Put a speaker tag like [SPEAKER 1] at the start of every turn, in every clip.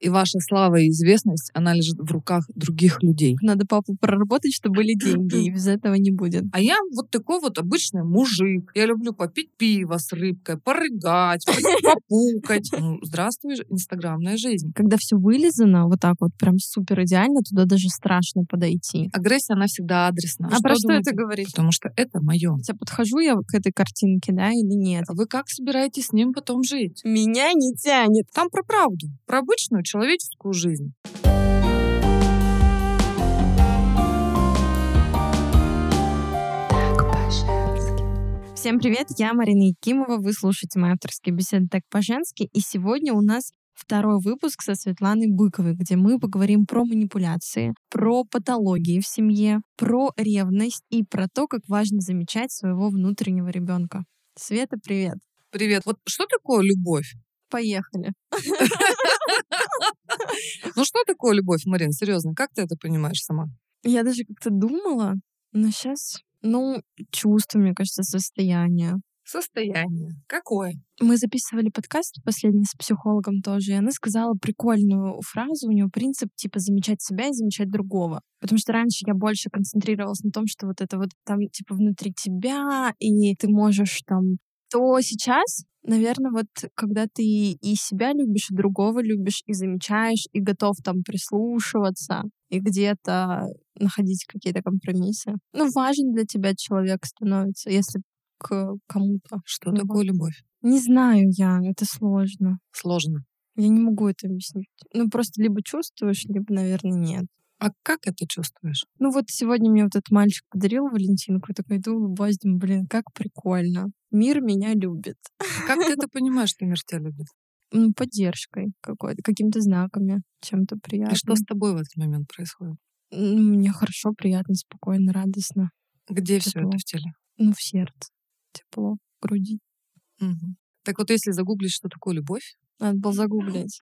[SPEAKER 1] И ваша слава и известность, она лежит в руках других людей.
[SPEAKER 2] Надо папу проработать, чтобы были деньги, и без этого не будет.
[SPEAKER 1] А я вот такой вот обычный мужик. Я люблю попить пиво с рыбкой, порыгать, попукать. Ну, здравствуй, инстаграмная жизнь.
[SPEAKER 2] Когда все вылизано, вот так вот прям супер идеально, туда даже страшно подойти.
[SPEAKER 1] Агрессия, она всегда адресна.
[SPEAKER 2] А про что
[SPEAKER 1] думаете?
[SPEAKER 2] это говорит?
[SPEAKER 1] Потому что это мое.
[SPEAKER 2] Хотя подхожу я к этой картинке, да, или нет?
[SPEAKER 1] Вы как собираетесь с ним потом жить?
[SPEAKER 2] Меня не тянет.
[SPEAKER 1] Там про правду, про обычную человеческую жизнь.
[SPEAKER 2] Всем привет, я Марина Якимова, вы слушаете мои авторские беседы «Так по-женски», и сегодня у нас второй выпуск со Светланой Быковой, где мы поговорим про манипуляции, про патологии в семье, про ревность и про то, как важно замечать своего внутреннего ребенка. Света, привет.
[SPEAKER 1] Привет. Вот что такое любовь?
[SPEAKER 2] Поехали.
[SPEAKER 1] Ну что такое любовь, Марин? Серьезно, как ты это понимаешь сама?
[SPEAKER 2] Я даже как-то думала, но сейчас, ну, чувство, мне кажется, состояние.
[SPEAKER 1] Состояние. Какое?
[SPEAKER 2] Мы записывали подкаст последний с психологом тоже, и она сказала прикольную фразу, у нее принцип типа замечать себя и замечать другого. Потому что раньше я больше концентрировалась на том, что вот это вот там типа внутри тебя, и ты можешь там то сейчас, наверное, вот когда ты и себя любишь, и другого любишь, и замечаешь, и готов там прислушиваться, и где-то находить какие-то компромиссы. Ну, важен для тебя человек становится, если к кому-то.
[SPEAKER 1] Что
[SPEAKER 2] Ну,
[SPEAKER 1] такое любовь?
[SPEAKER 2] Не знаю я, это сложно.
[SPEAKER 1] Сложно.
[SPEAKER 2] Я не могу это объяснить. Ну, просто либо чувствуешь, либо, наверное, нет.
[SPEAKER 1] А как это чувствуешь?
[SPEAKER 2] Ну вот сегодня мне вот этот мальчик подарил Валентинку, я такая иду, улыбаюсь, думаю, блин, как прикольно. Мир меня любит.
[SPEAKER 1] А Как ты это понимаешь, что мир тебя любит?
[SPEAKER 2] Ну, поддержкой какой-то, какими-то знаками, чем-то приятным.
[SPEAKER 1] И что с тобой в этот момент происходит?
[SPEAKER 2] Мне хорошо, приятно, спокойно, радостно.
[SPEAKER 1] Где все это в теле?
[SPEAKER 2] Ну, в сердце. Тепло, в груди.
[SPEAKER 1] Так вот, если загуглить, что такое любовь,
[SPEAKER 2] Надо было загуглить.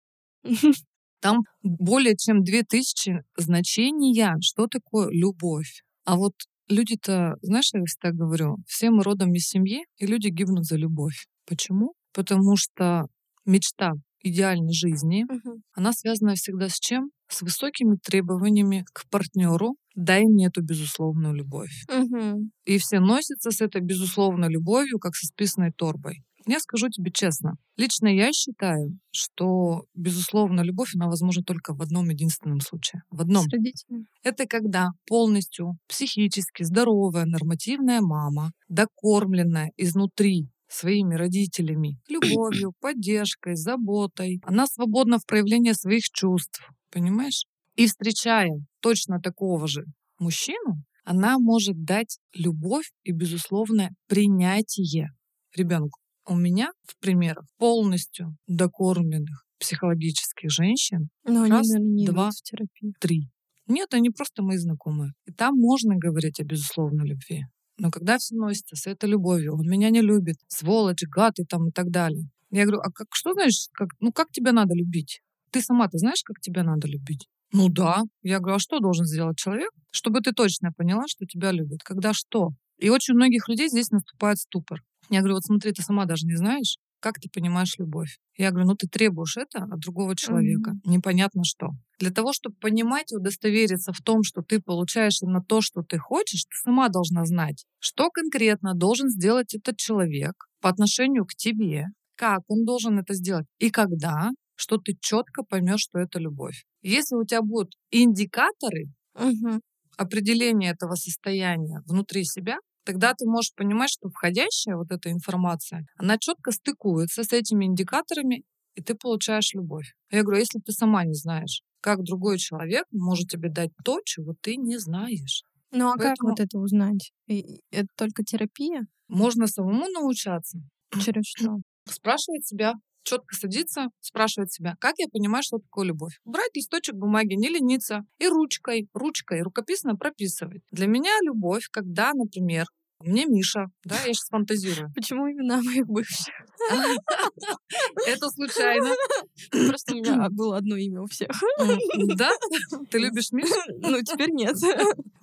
[SPEAKER 1] там более чем 2000 значения, что такое любовь. А вот люди-то, знаешь, я всегда говорю, все мы родом из семьи, и люди гибнут за любовь. Почему? Потому что мечта идеальной жизни,
[SPEAKER 2] Мгм.
[SPEAKER 1] она связана всегда с чем? С высокими требованиями к партнеру. Дай мне эту безусловную любовь.
[SPEAKER 2] Мгм.
[SPEAKER 1] И все носятся с этой безусловной любовью, как со списанной торбой. Я скажу тебе честно, лично я считаю, что безусловная любовь, она возможна только в одном единственном случае. В одном.
[SPEAKER 2] С родителями.
[SPEAKER 1] Это когда полностью психически здоровая нормативная мама, докормленная изнутри своими родителями, любовью, поддержкой, заботой, она свободна в проявлении своих чувств, понимаешь? И встречая точно такого же мужчину, она может дать любовь и безусловное принятие ребенку. У меня в примерах полностью докормленных психологических женщин
[SPEAKER 2] Но они,
[SPEAKER 1] Раз,
[SPEAKER 2] наверное, не
[SPEAKER 1] два.
[SPEAKER 2] в терапию.
[SPEAKER 1] три. Нет, они просто мои знакомые. И там можно говорить о безусловной любви. Но когда все носится с этой любовью, он меня не любит, сволочь, гад и там и так далее. Я говорю, а как, что знаешь, как, ну как тебя надо любить? Ты сама-то знаешь, как тебя надо любить? Ну да. Я говорю, а что должен сделать человек, чтобы ты точно поняла, что тебя любят? Когда что? И очень многих людей здесь наступает ступор. Я говорю, вот смотри, ты сама даже не знаешь, как ты понимаешь любовь. Я говорю, ну ты требуешь это от другого человека. Непонятно что. Для того, чтобы понимать и удостовериться в том, что ты получаешь именно то, что ты хочешь, ты сама должна знать, что конкретно должен сделать этот человек по отношению к тебе, как он должен это сделать и когда, что ты четко поймешь, что это любовь. Если у тебя будут индикаторы
[SPEAKER 2] Мгм.
[SPEAKER 1] определения этого состояния внутри себя, тогда ты можешь понимать, что входящая вот эта информация, она четко стыкуется с этими индикаторами, и ты получаешь любовь. Я говорю, а если ты сама не знаешь, как другой человек может тебе дать то, чего ты не знаешь.
[SPEAKER 2] Ну а как
[SPEAKER 1] Поэтому-
[SPEAKER 2] вот это узнать? И- Это только терапия?
[SPEAKER 1] Можно самому научаться,
[SPEAKER 2] Через что?
[SPEAKER 1] спрашивать себя, четко садиться, спрашивать себя, как я понимаю, что такое любовь. Брать листочек бумаги, не лениться, и ручкой, ручкой, рукописно прописывать. Для меня любовь, когда, например, мне Миша, да, я сейчас фантазирую.
[SPEAKER 2] Почему имена моих бывших?
[SPEAKER 1] Это случайно.
[SPEAKER 2] Просто у меня было одно имя у всех.
[SPEAKER 1] Да? Ты любишь Мишу?
[SPEAKER 2] Ну, теперь нет.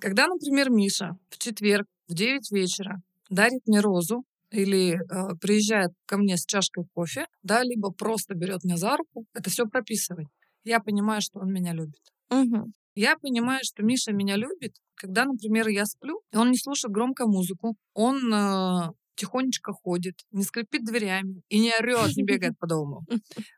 [SPEAKER 1] Когда, например, Миша в четверг в 9 вечера дарит мне розу или э, приезжает ко мне с чашкой кофе, да, либо просто берет меня за руку, это все прописывать. я понимаю, что он меня любит.
[SPEAKER 2] Мгм.
[SPEAKER 1] Я понимаю, что Миша меня любит, когда, например, я сплю, и он не слушает громко музыку, он э, тихонечко ходит, не скрипит дверями и не орет, не бегает по дому.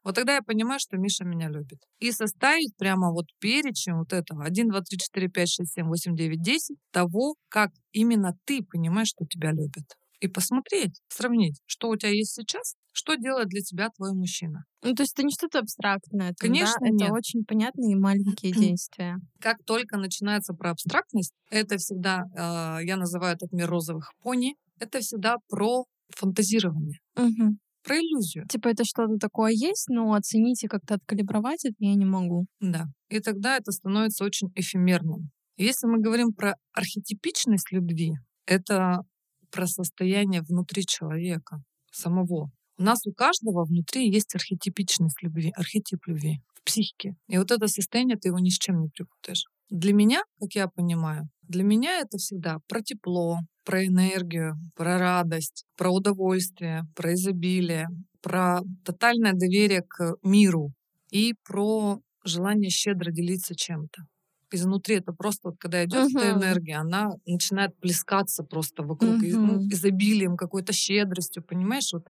[SPEAKER 1] Вот тогда я понимаю, что Миша меня любит. И составить прямо вот перечень вот этого 1, 2, 3, 4, 5, 6, 7, 8, 9, 10 того, как именно ты понимаешь, что тебя любят. И посмотреть, сравнить, что у тебя есть сейчас, что делает для тебя твой мужчина.
[SPEAKER 2] Ну, то есть это не что-то абстрактное. там, да?
[SPEAKER 1] Конечно, нет.
[SPEAKER 2] Это очень понятные и маленькие действия.
[SPEAKER 1] Как только начинается про абстрактность, это всегда, э, я называю этот мир розовых пони, это всегда про фантазирование,
[SPEAKER 2] Мгм.
[SPEAKER 1] про иллюзию.
[SPEAKER 2] Типа это что-то такое есть, но оценить и как-то откалибровать это я не могу.
[SPEAKER 1] Да. И тогда это становится очень эфемерным. Если мы говорим про архетипичность любви, это про состояние внутри человека самого. У нас у каждого внутри есть архетипичность любви, архетип любви в психике. И вот это состояние ты его ни с чем не припутаешь. Для меня, как я понимаю, для меня это всегда про тепло, про энергию, про радость, про удовольствие, про изобилие, про тотальное доверие к миру и про желание щедро делиться чем-то. Изнутри это просто вот когда идет эта
[SPEAKER 2] Мгм.
[SPEAKER 1] энергия, она начинает плескаться просто вокруг из- ну, изобилием, какой-то щедростью, понимаешь? Вот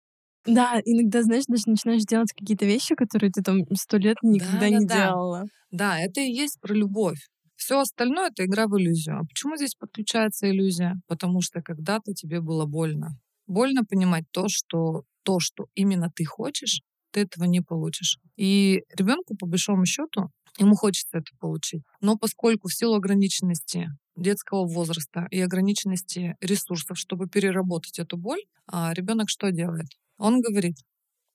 [SPEAKER 2] Да, иногда, знаешь, даже начинаешь делать какие-то вещи, которые ты там сто лет никогда не
[SPEAKER 1] Да-да-да.
[SPEAKER 2] делала.
[SPEAKER 1] Да, это и есть про любовь. Все остальное это игра в иллюзию. А почему здесь подключается иллюзия? Потому что когда-то тебе было больно. Больно понимать то, что то, что именно ты хочешь, ты этого не получишь. И ребенку, по большому счету, ему хочется это получить. Но поскольку в силу ограниченности детского возраста и ограниченности ресурсов, чтобы переработать эту боль, ребенок что делает? Он говорит,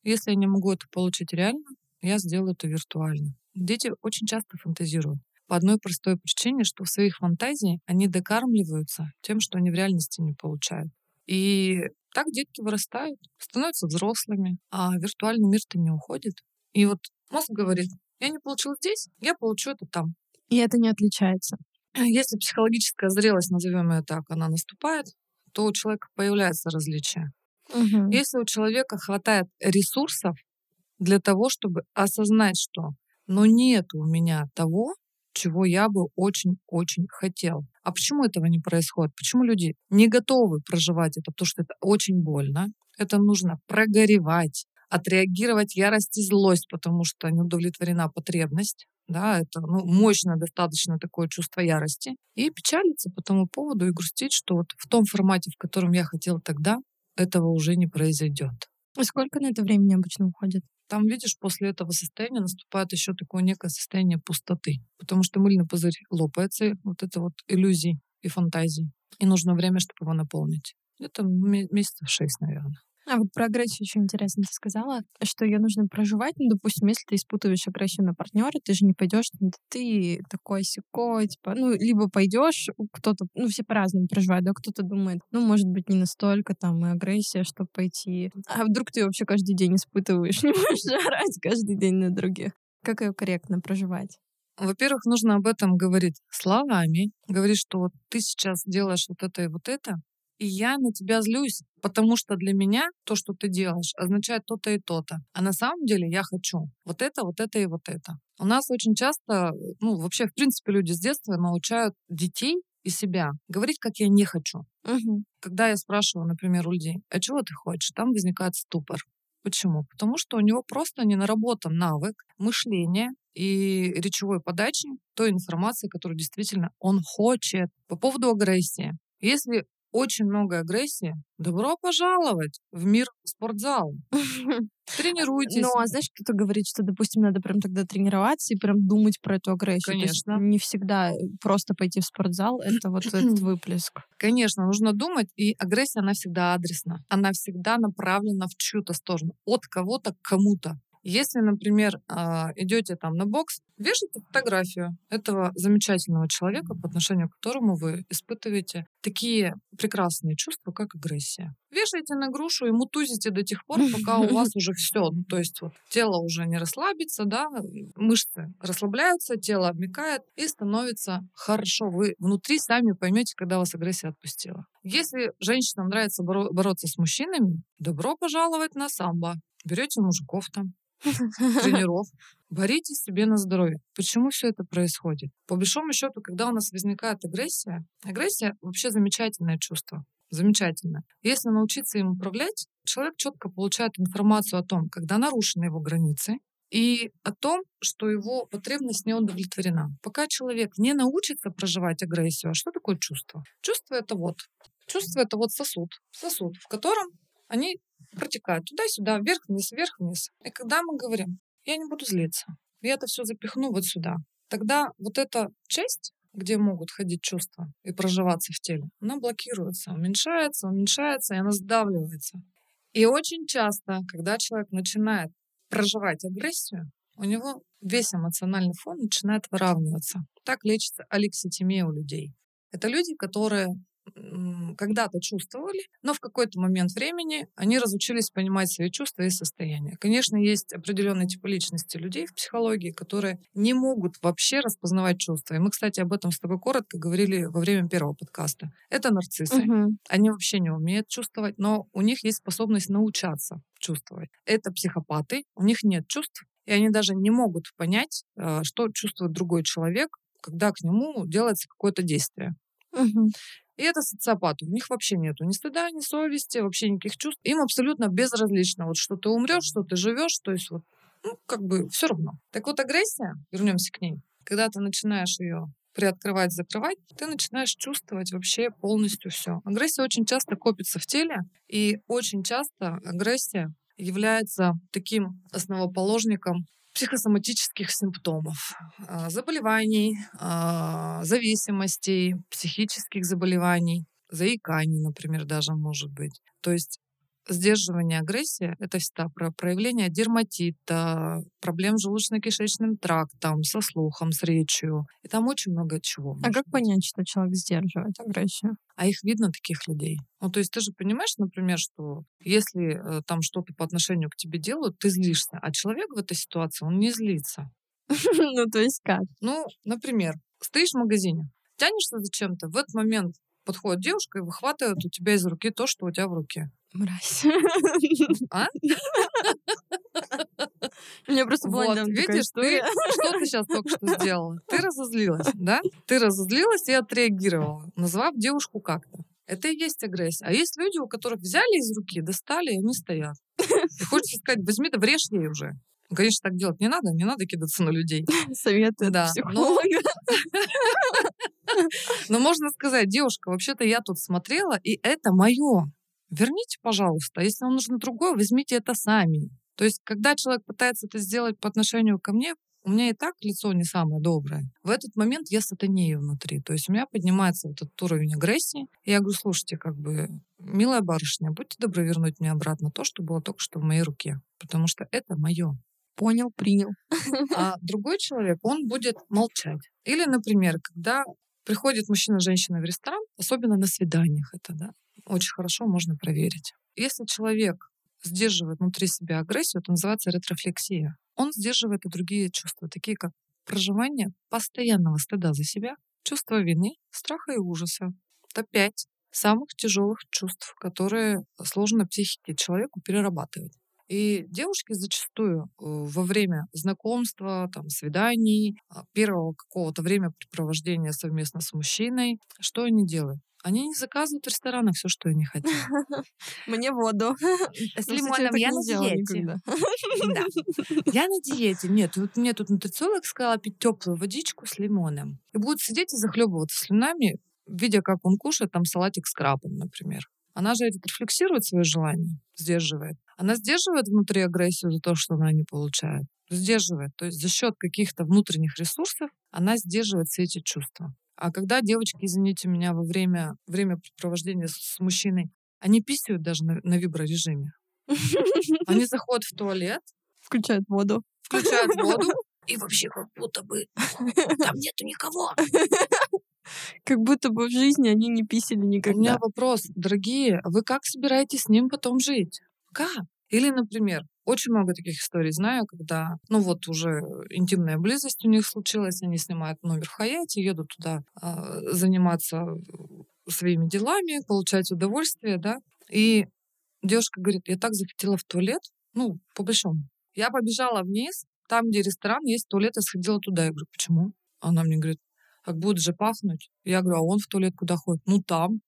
[SPEAKER 1] если я не могу это получить реально, я сделаю это виртуально. Дети очень часто фантазируют. По одной простой причине, что в своих фантазиях они докармливаются тем, что они в реальности не получают. И так детки вырастают, становятся взрослыми, а виртуальный мир-то не уходит. И вот мозг говорит, я не получил здесь, я получу это там.
[SPEAKER 2] И это не отличается.
[SPEAKER 1] Если психологическая зрелость, назовем ее так, она наступает, то у человека появляется различие.
[SPEAKER 2] Мгм.
[SPEAKER 1] Если у человека хватает ресурсов для того, чтобы осознать, что но нет у меня того, чего я бы очень-очень хотел. А почему этого не происходит? Почему люди не готовы проживать это? Потому что это очень больно. Это нужно прогоревать, отреагировать ярость и злость, потому что не удовлетворена потребность. Да, это ну, мощное достаточно такое чувство ярости. И печалиться по тому поводу и грустить, что вот в том формате, в котором я хотел тогда, этого уже не произойдет.
[SPEAKER 2] И сколько на это времени обычно уходит?
[SPEAKER 1] Там, видишь, после этого состояния наступает еще такое некое состояние пустоты, потому что мыльный пузырь лопается, вот это вот иллюзий и фантазий. И нужно время, чтобы его наполнить. Это ме- месяцев шесть, наверное.
[SPEAKER 2] А вот про агрессию очень интересно ты сказала, что ее нужно проживать. Ну, допустим, если ты испытываешь агрессию на партнера, ты же не пойдешь, да ты такой секой, типа, ну, либо пойдешь, кто-то, ну, все по-разному проживают, да, кто-то думает, ну, может быть, не настолько там и агрессия, чтобы пойти. А вдруг ты вообще каждый день испытываешь, не можешь орать каждый день на других. Как ее корректно проживать?
[SPEAKER 1] Во-первых, нужно об этом говорить словами, говорить, что вот ты сейчас делаешь вот это и вот это, и я на тебя злюсь, потому что для меня то, что ты делаешь, означает то-то и то-то. А на самом деле я хочу вот это, вот это и вот это. У нас очень часто, ну, вообще, в принципе, люди с детства научают детей и себя говорить, как я не хочу.
[SPEAKER 2] Мгм.
[SPEAKER 1] Когда я спрашиваю, например, у людей, а чего ты хочешь, там возникает ступор. Почему? Потому что у него просто не наработан навык мышления и речевой подачи той информации, которую действительно он хочет. По поводу агрессии. Если очень много агрессии, добро пожаловать в мир спортзала. Тренируйтесь.
[SPEAKER 2] Ну, а знаешь, кто-то говорит, что, допустим, надо прям тогда тренироваться и прям думать про эту агрессию.
[SPEAKER 1] Конечно.
[SPEAKER 2] не всегда просто пойти в спортзал — это вот этот выплеск.
[SPEAKER 1] Конечно, нужно думать, и агрессия, она всегда адресна. Она всегда направлена в чью-то сторону, от кого-то к кому-то. Если, например, а, идете там на бокс, вешайте фотографию этого замечательного человека, по отношению к которому вы испытываете такие прекрасные чувства, как агрессия. Вешайте на грушу и мутузите до тех пор, пока у вас уже все. Ну, то есть вот тело уже не расслабится, да, мышцы расслабляются, тело обмекает и становится хорошо. Вы внутри сами поймете, когда вас агрессия отпустила. Если женщинам нравится боро- бороться с мужчинами, добро пожаловать на самбо. берете мужиков там, тренеров, борите себе на здоровье. Почему все это происходит? По большому счету, когда у нас возникает агрессия, агрессия вообще замечательное чувство. Замечательно. Если научиться им управлять, человек четко получает информацию о том, когда нарушены его границы, и о том, что его потребность не удовлетворена. Пока человек не научится проживать агрессию, а что такое чувство? Чувство это вот. Чувство это вот сосуд. Сосуд, в котором они протекают туда-сюда, вверх-вниз, вверх-вниз. И когда мы говорим, я не буду злиться, я это все запихну вот сюда, тогда вот эта часть, где могут ходить чувства и проживаться в теле, она блокируется, уменьшается, уменьшается, и она сдавливается. И очень часто, когда человек начинает проживать агрессию, у него весь эмоциональный фон начинает выравниваться. Так лечится алекситимия у людей. Это люди, которые когда-то чувствовали, но в какой-то момент времени они разучились понимать свои чувства и состояния. Конечно, есть определенный тип личности людей в психологии, которые не могут вообще распознавать чувства. И мы, кстати, об этом с тобой коротко говорили во время первого подкаста. Это нарциссы. Угу. Они вообще не умеют чувствовать, но у них есть способность научаться чувствовать. Это психопаты, у них нет чувств, и они даже не могут понять, э, что чувствует другой человек, когда к нему делается какое-то действие. Угу. И это социопаты. У них вообще нету ни стыда, ни совести, вообще никаких чувств. Им абсолютно безразлично, вот что ты умрешь, что ты живешь, то есть вот, ну, как бы все равно. Так вот, агрессия, вернемся к ней, когда ты начинаешь ее приоткрывать, закрывать, ты начинаешь чувствовать вообще полностью все. Агрессия очень часто копится в теле, и очень часто агрессия является таким основоположником психосоматических симптомов, а, заболеваний, а, зависимостей, психических заболеваний, заиканий, например, даже может быть. То есть Сдерживание агрессии — это всегда про проявление дерматита, проблем с желудочно-кишечным трактом, со слухом, с речью. И там очень много чего.
[SPEAKER 2] А как быть. понять, что человек сдерживает агрессию?
[SPEAKER 1] А их видно, таких людей. Ну, то есть ты же понимаешь, например, что если э, там что-то по отношению к тебе делают, ты злишься, а человек в этой ситуации, он не злится.
[SPEAKER 2] Ну, то есть как?
[SPEAKER 1] Ну, например, стоишь в магазине, тянешься зачем-то, в этот момент подходит девушка и выхватывает у тебя из руки то, что у тебя в руке.
[SPEAKER 2] Мразь.
[SPEAKER 1] А?
[SPEAKER 2] У меня просто была вот,
[SPEAKER 1] видишь, ты, что ты сейчас только что сделала? Ты разозлилась, да? Ты разозлилась и отреагировала, назвав девушку как-то. Это и есть агрессия. А есть люди, у которых взяли из руки, достали, и они стоят. И хочется сказать, возьми да врежь ей уже. Конечно, так делать не надо, не надо кидаться на людей.
[SPEAKER 2] Советы да, психолога.
[SPEAKER 1] Но можно сказать, девушка, вообще-то я тут смотрела, и это мое верните, пожалуйста. Если вам нужно другое, возьмите это сами. То есть, когда человек пытается это сделать по отношению ко мне, у меня и так лицо не самое доброе. В этот момент я сатанею внутри. То есть у меня поднимается вот этот уровень агрессии. И я говорю, слушайте, как бы, милая барышня, будьте добры вернуть мне обратно то, что было только что в моей руке. Потому что это мое.
[SPEAKER 2] Понял, принял.
[SPEAKER 1] А другой человек, он будет молчать. Или, например, когда приходит мужчина-женщина в ресторан, особенно на свиданиях это, да, очень хорошо можно проверить. Если человек сдерживает внутри себя агрессию, это называется ретрофлексия. Он сдерживает и другие чувства, такие как проживание постоянного стыда за себя, чувство вины, страха и ужаса. Это пять самых тяжелых чувств, которые сложно психике человеку перерабатывать. И девушки зачастую э, во время знакомства, там, свиданий, а, первого какого-то времяпрепровождения совместно с мужчиной, что они делают? Они не заказывают в ресторанах все, что они хотят.
[SPEAKER 2] Мне воду.
[SPEAKER 1] С лимоном я на диете. Я на диете. Нет, вот мне тут нутрициолог сказала пить теплую водичку с лимоном. И будут сидеть и захлебываться слюнами, видя, как он кушает там салатик с крабом, например. Она же рефлексирует свое желание, сдерживает. Она сдерживает внутри агрессию за то, что она не получает. Сдерживает. То есть за счет каких-то внутренних ресурсов она сдерживает все эти чувства. А когда девочки, извините меня, во время времяпрепровождения с, с мужчиной, они писают даже на, на виброрежиме. Они заходят в туалет.
[SPEAKER 2] Включают воду.
[SPEAKER 1] Включают воду. И вообще как будто бы там нету никого.
[SPEAKER 2] Как будто бы в жизни они не писали никогда.
[SPEAKER 1] У меня вопрос, дорогие, вы как собираетесь с ним потом жить? Как? Или, например, очень много таких историй знаю, когда, ну вот уже интимная близость у них случилась, они снимают номер в Хаяте, едут туда э, заниматься своими делами, получать удовольствие, да, и девушка говорит, я так захотела в туалет, Ну, по большому. Я побежала вниз, там, где ресторан, есть туалет, я сходила туда. Я говорю, почему? Она мне говорит, как будет же пахнуть. Я говорю, а он в туалет куда ходит? Ну, там.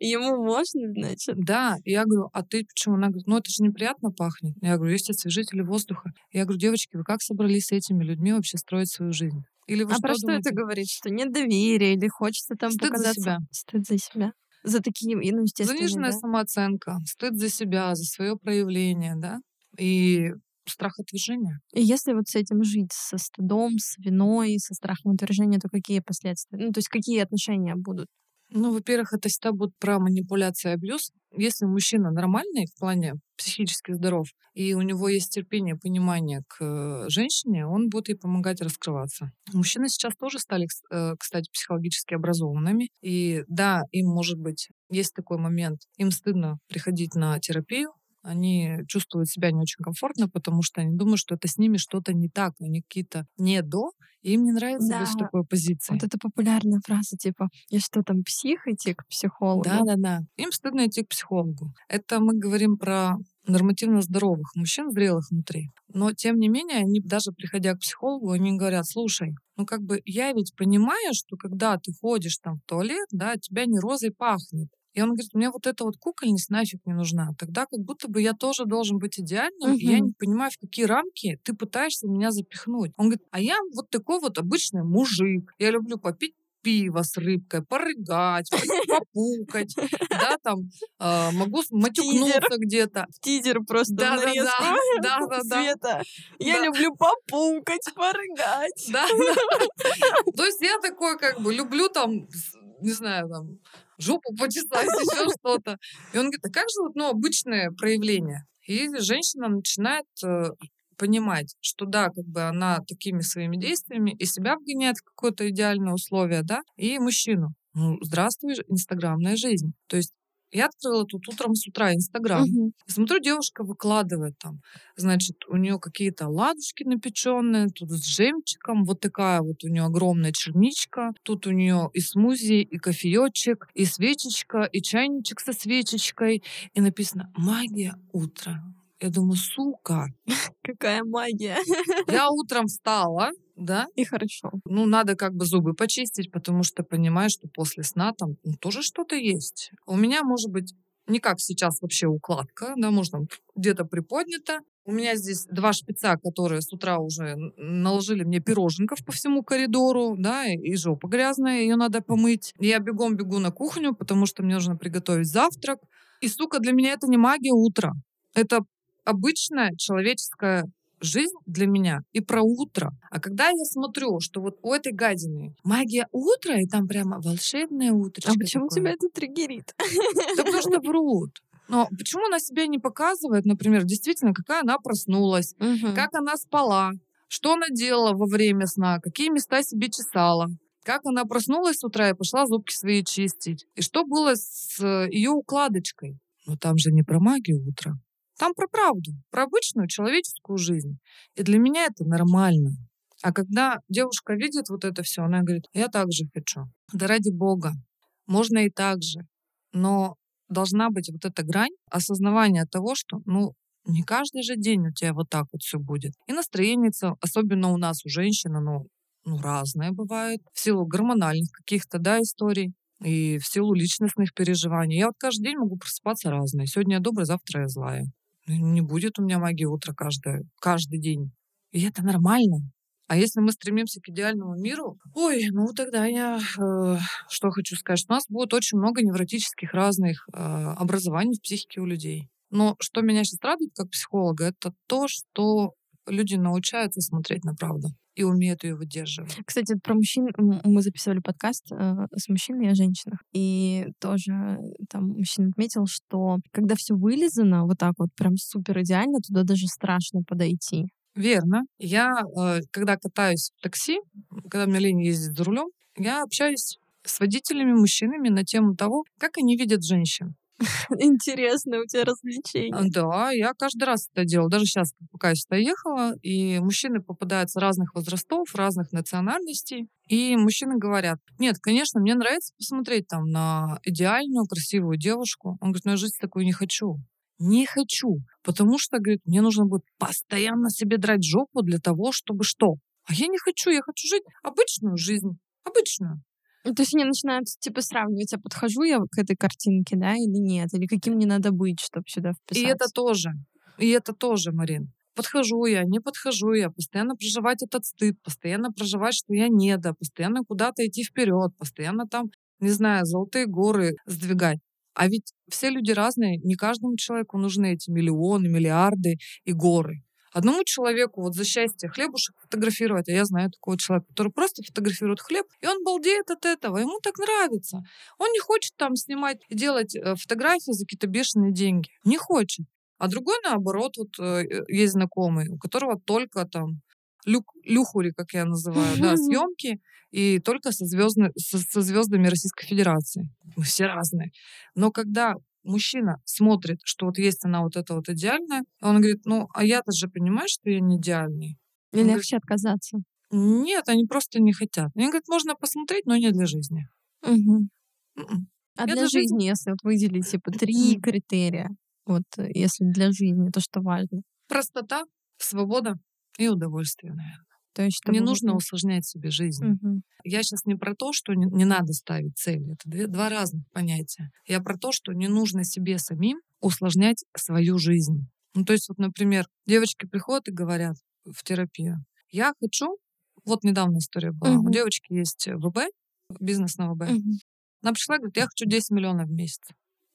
[SPEAKER 2] Ему можно, значит?
[SPEAKER 1] Да. Я говорю, а ты почему? Она говорит, ну, это же неприятно пахнет. Я говорю, есть освежители воздуха. Я говорю, девочки, вы как собрались с этими людьми вообще строить свою жизнь?
[SPEAKER 2] Или вы а что про что думаете? это говорит? Что нет доверия или хочется там
[SPEAKER 1] Стыд
[SPEAKER 2] показаться?
[SPEAKER 1] за себя.
[SPEAKER 2] Стыд за себя. За такие, ну, естественно,
[SPEAKER 1] Заниженная
[SPEAKER 2] да?
[SPEAKER 1] самооценка, стыд за себя, за свое проявление, да? И страх отвержения.
[SPEAKER 2] И если вот с этим жить, со стыдом, с виной, со страхом отвержения, то какие последствия? Ну, то есть какие отношения будут?
[SPEAKER 1] Ну, во-первых, это всегда будет про манипуляцию и абьюз. Если мужчина нормальный в плане психически здоров, и у него есть терпение, понимание к э, женщине, он будет ей помогать раскрываться. Мужчины сейчас тоже стали, э, кстати, психологически образованными. И да, им, может быть, есть такой момент, им стыдно приходить на терапию, они чувствуют себя не очень комфортно, потому что они думают, что это с ними что-то не так, они какие-то не до, и им не нравится да. быть в такой позиции.
[SPEAKER 2] Вот это популярная фраза, типа, я что там, псих идти к психологу?
[SPEAKER 1] Да-да-да. Им стыдно идти к психологу. Это мы говорим про нормативно здоровых мужчин, зрелых внутри. Но, тем не менее, они даже приходя к психологу, они говорят, слушай, ну как бы я ведь понимаю, что когда ты ходишь там в туалет, да, тебя не розой пахнет. И он говорит, мне вот эта вот кукольность нафиг не нужна. Тогда как будто бы я тоже должен быть идеальным, угу. и я не понимаю, в какие рамки ты пытаешься меня запихнуть. Он говорит, а я вот такой вот обычный мужик. Я люблю попить пиво с рыбкой, порыгать, попукать, да, там, э, могу матюкнуться где-то.
[SPEAKER 2] Тизер просто да, да, да, да, да, Света. Я люблю попукать, порыгать. Да,
[SPEAKER 1] да. То есть я такой, как бы, люблю там, не знаю, там, жопу почесать, еще что-то. И он говорит, а как же вот, ну, обычное проявление? И женщина начинает э, понимать, что да, как бы она такими своими действиями и себя вгоняет в какое-то идеальное условие, да, и мужчину. Ну, здравствуй, инстаграмная жизнь. То есть я открыла тут утром с утра Инстаграм. Угу. смотрю, девушка выкладывает там, значит, у нее какие-то ладушки напеченные, тут с жемчиком, вот такая вот у нее огромная черничка, тут у нее и смузи, и кофеечек, и свечечка, и чайничек со свечечкой, и написано «Магия утра». Я думаю, сука.
[SPEAKER 2] Какая магия.
[SPEAKER 1] Я утром встала, да?
[SPEAKER 2] И хорошо.
[SPEAKER 1] Ну, надо как бы зубы почистить, потому что понимаешь, что после сна там ну, тоже что-то есть. У меня, может быть, не как сейчас вообще укладка, да, можно где-то приподнято. У меня здесь два шпица, которые с утра уже наложили мне пироженков по всему коридору, да, и жопа грязная, ее надо помыть. Я бегом бегу на кухню, потому что мне нужно приготовить завтрак. И, сука, для меня это не магия утра. Это обычная человеческая жизнь для меня и про утро. А когда я смотрю, что вот у этой гадины магия утра, и там прямо волшебное утро.
[SPEAKER 2] А почему такое? тебя это триггерит?
[SPEAKER 1] Да потому что врут. Но почему она себя не показывает, например, действительно, какая она проснулась, угу. как она спала, что она делала во время сна, какие места себе чесала, как она проснулась с утра и пошла зубки свои чистить, и что было с э, ее укладочкой. Но там же не про магию утра. Там про правду, про обычную человеческую жизнь. И для меня это нормально. А когда девушка видит вот это все, она говорит, я так же хочу. Да ради бога, можно и так же. Но должна быть вот эта грань осознавания того, что, ну, не каждый же день у тебя вот так вот все будет. И настроение, особенно у нас, у женщин, оно ну, разное бывает. В силу гормональных каких-то, да, историй и в силу личностных переживаний. Я вот каждый день могу просыпаться разной. Сегодня я добрая, завтра я злая. Не будет у меня магии утра каждый, каждый день. И это нормально. А если мы стремимся к идеальному миру, ой, ну тогда я э, что хочу сказать, у нас будет очень много невротических разных э, образований в психике у людей. Но что меня сейчас радует как психолога, это то, что люди научаются смотреть на правду и умеют ее выдерживать.
[SPEAKER 2] Кстати, про мужчин мы записывали подкаст э, с мужчинами о женщинах. И тоже там мужчина отметил, что когда все вылизано, вот так вот прям супер идеально, туда даже страшно подойти.
[SPEAKER 1] Верно. Я, э, когда катаюсь в такси, когда мне лень ездить за рулем, я общаюсь с водителями, мужчинами на тему того, как они видят женщин.
[SPEAKER 2] Интересное у тебя развлечение. А,
[SPEAKER 1] да, я каждый раз это делаю. Даже сейчас, пока я сюда ехала, и мужчины попадаются разных возрастов, разных национальностей. И мужчины говорят, нет, конечно, мне нравится посмотреть там на идеальную, красивую девушку. Он говорит, но я жизнь такую не хочу. Не хочу. Потому что, говорит, мне нужно будет постоянно себе драть жопу для того, чтобы что? А я не хочу, я хочу жить обычную жизнь. Обычную.
[SPEAKER 2] Ну, то есть они начинают, типа, сравнивать, а подхожу я к этой картинке, да, или нет? Или каким мне надо быть, чтобы сюда вписаться?
[SPEAKER 1] И это тоже. И это тоже, Марин. Подхожу я, не подхожу я, постоянно проживать этот стыд, постоянно проживать, что я не да, постоянно куда-то идти вперед, постоянно там, не знаю, золотые горы сдвигать. А ведь все люди разные, не каждому человеку нужны эти миллионы, миллиарды и горы. Одному человеку вот за счастье хлебушек фотографировать, а я знаю такого человека, который просто фотографирует хлеб, и он балдеет от этого, ему так нравится. Он не хочет там снимать и делать э, фотографии за какие-то бешеные деньги. Не хочет. А другой, наоборот, вот э, есть знакомый, у которого только там люк, люхури, как я называю, да, съемки, и только со, звездны, со, со звездами Российской Федерации. Мы все разные. Но когда мужчина смотрит, что вот есть она вот эта вот идеальная, он говорит, ну, а я-то же понимаю, что я не идеальный.
[SPEAKER 2] Или легче отказаться?
[SPEAKER 1] Нет, они просто не хотят. Они говорят, можно посмотреть, но не для жизни.
[SPEAKER 2] Угу. А я для жизни, жизни, если вот выделить типа три критерия, вот э, если для жизни, то что важно?
[SPEAKER 1] Простота, свобода и удовольствие, наверное. То есть не нужно усложнять себе жизнь. Угу. Я сейчас не про то, что не, не надо ставить цели. Это две, два разных понятия. Я про то, что не нужно себе самим усложнять свою жизнь. Ну, то есть, вот, например, девочки приходят и говорят в терапию, я хочу, вот недавно история была, угу. у девочки есть ВБ, бизнес на ВБ. Угу. Она пришла и говорит, я хочу 10 миллионов в месяц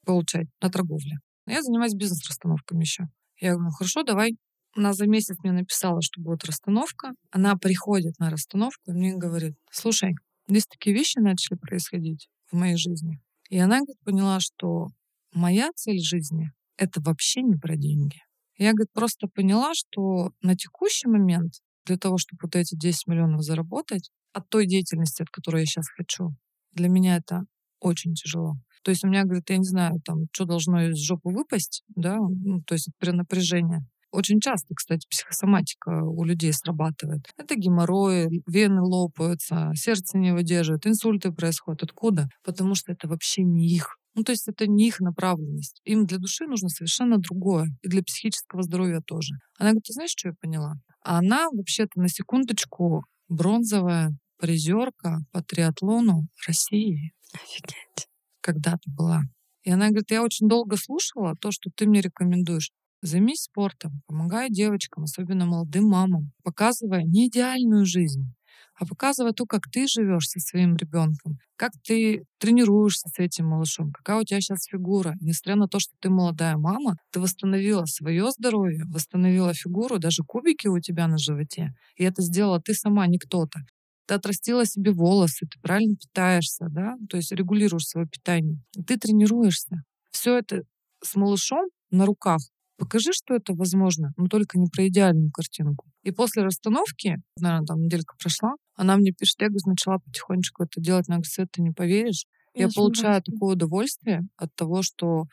[SPEAKER 1] получать на торговле. Я занимаюсь бизнес-расстановками еще. Я говорю, ну хорошо, давай она за месяц мне написала, что будет расстановка. Она приходит на расстановку и мне говорит, слушай, здесь такие вещи начали происходить в моей жизни. И она говорит, поняла, что моя цель жизни — это вообще не про деньги. Я, говорит, просто поняла, что на текущий момент для того, чтобы вот эти 10 миллионов заработать от той деятельности, от которой я сейчас хочу, для меня это очень тяжело. То есть у меня, говорит, я не знаю, там, что должно из жопы выпасть, да, ну, то есть при напряжении. Очень часто, кстати, психосоматика у людей срабатывает. Это геморрой, вены лопаются, сердце не выдерживает, инсульты происходят. Откуда? Потому что это вообще не их. Ну, то есть это не их направленность. Им для души нужно совершенно другое. И для психического здоровья тоже. Она говорит, ты знаешь, что я поняла? А она вообще-то на секундочку бронзовая призерка по триатлону России.
[SPEAKER 2] Офигеть.
[SPEAKER 1] Когда-то была. И она говорит, я очень долго слушала то, что ты мне рекомендуешь. Займись спортом, помогай девочкам, особенно молодым мамам, показывая не идеальную жизнь, а показывая то, как ты живешь со своим ребенком, как ты тренируешься с этим малышом, какая у тебя сейчас фигура. Несмотря на то, что ты молодая мама, ты восстановила свое здоровье, восстановила фигуру, даже кубики у тебя на животе. И это сделала ты сама, не кто-то. Ты отрастила себе волосы, ты правильно питаешься, да, то есть регулируешь свое питание. Ты тренируешься. Все это с малышом на руках Покажи, что это возможно, но только не про идеальную картинку. И после расстановки, наверное, там неделька прошла, она мне пишет, я говорит, начала потихонечку это делать. Она говорит, Свет, ты не поверишь. Я, я получаю такое удовольствие от того, что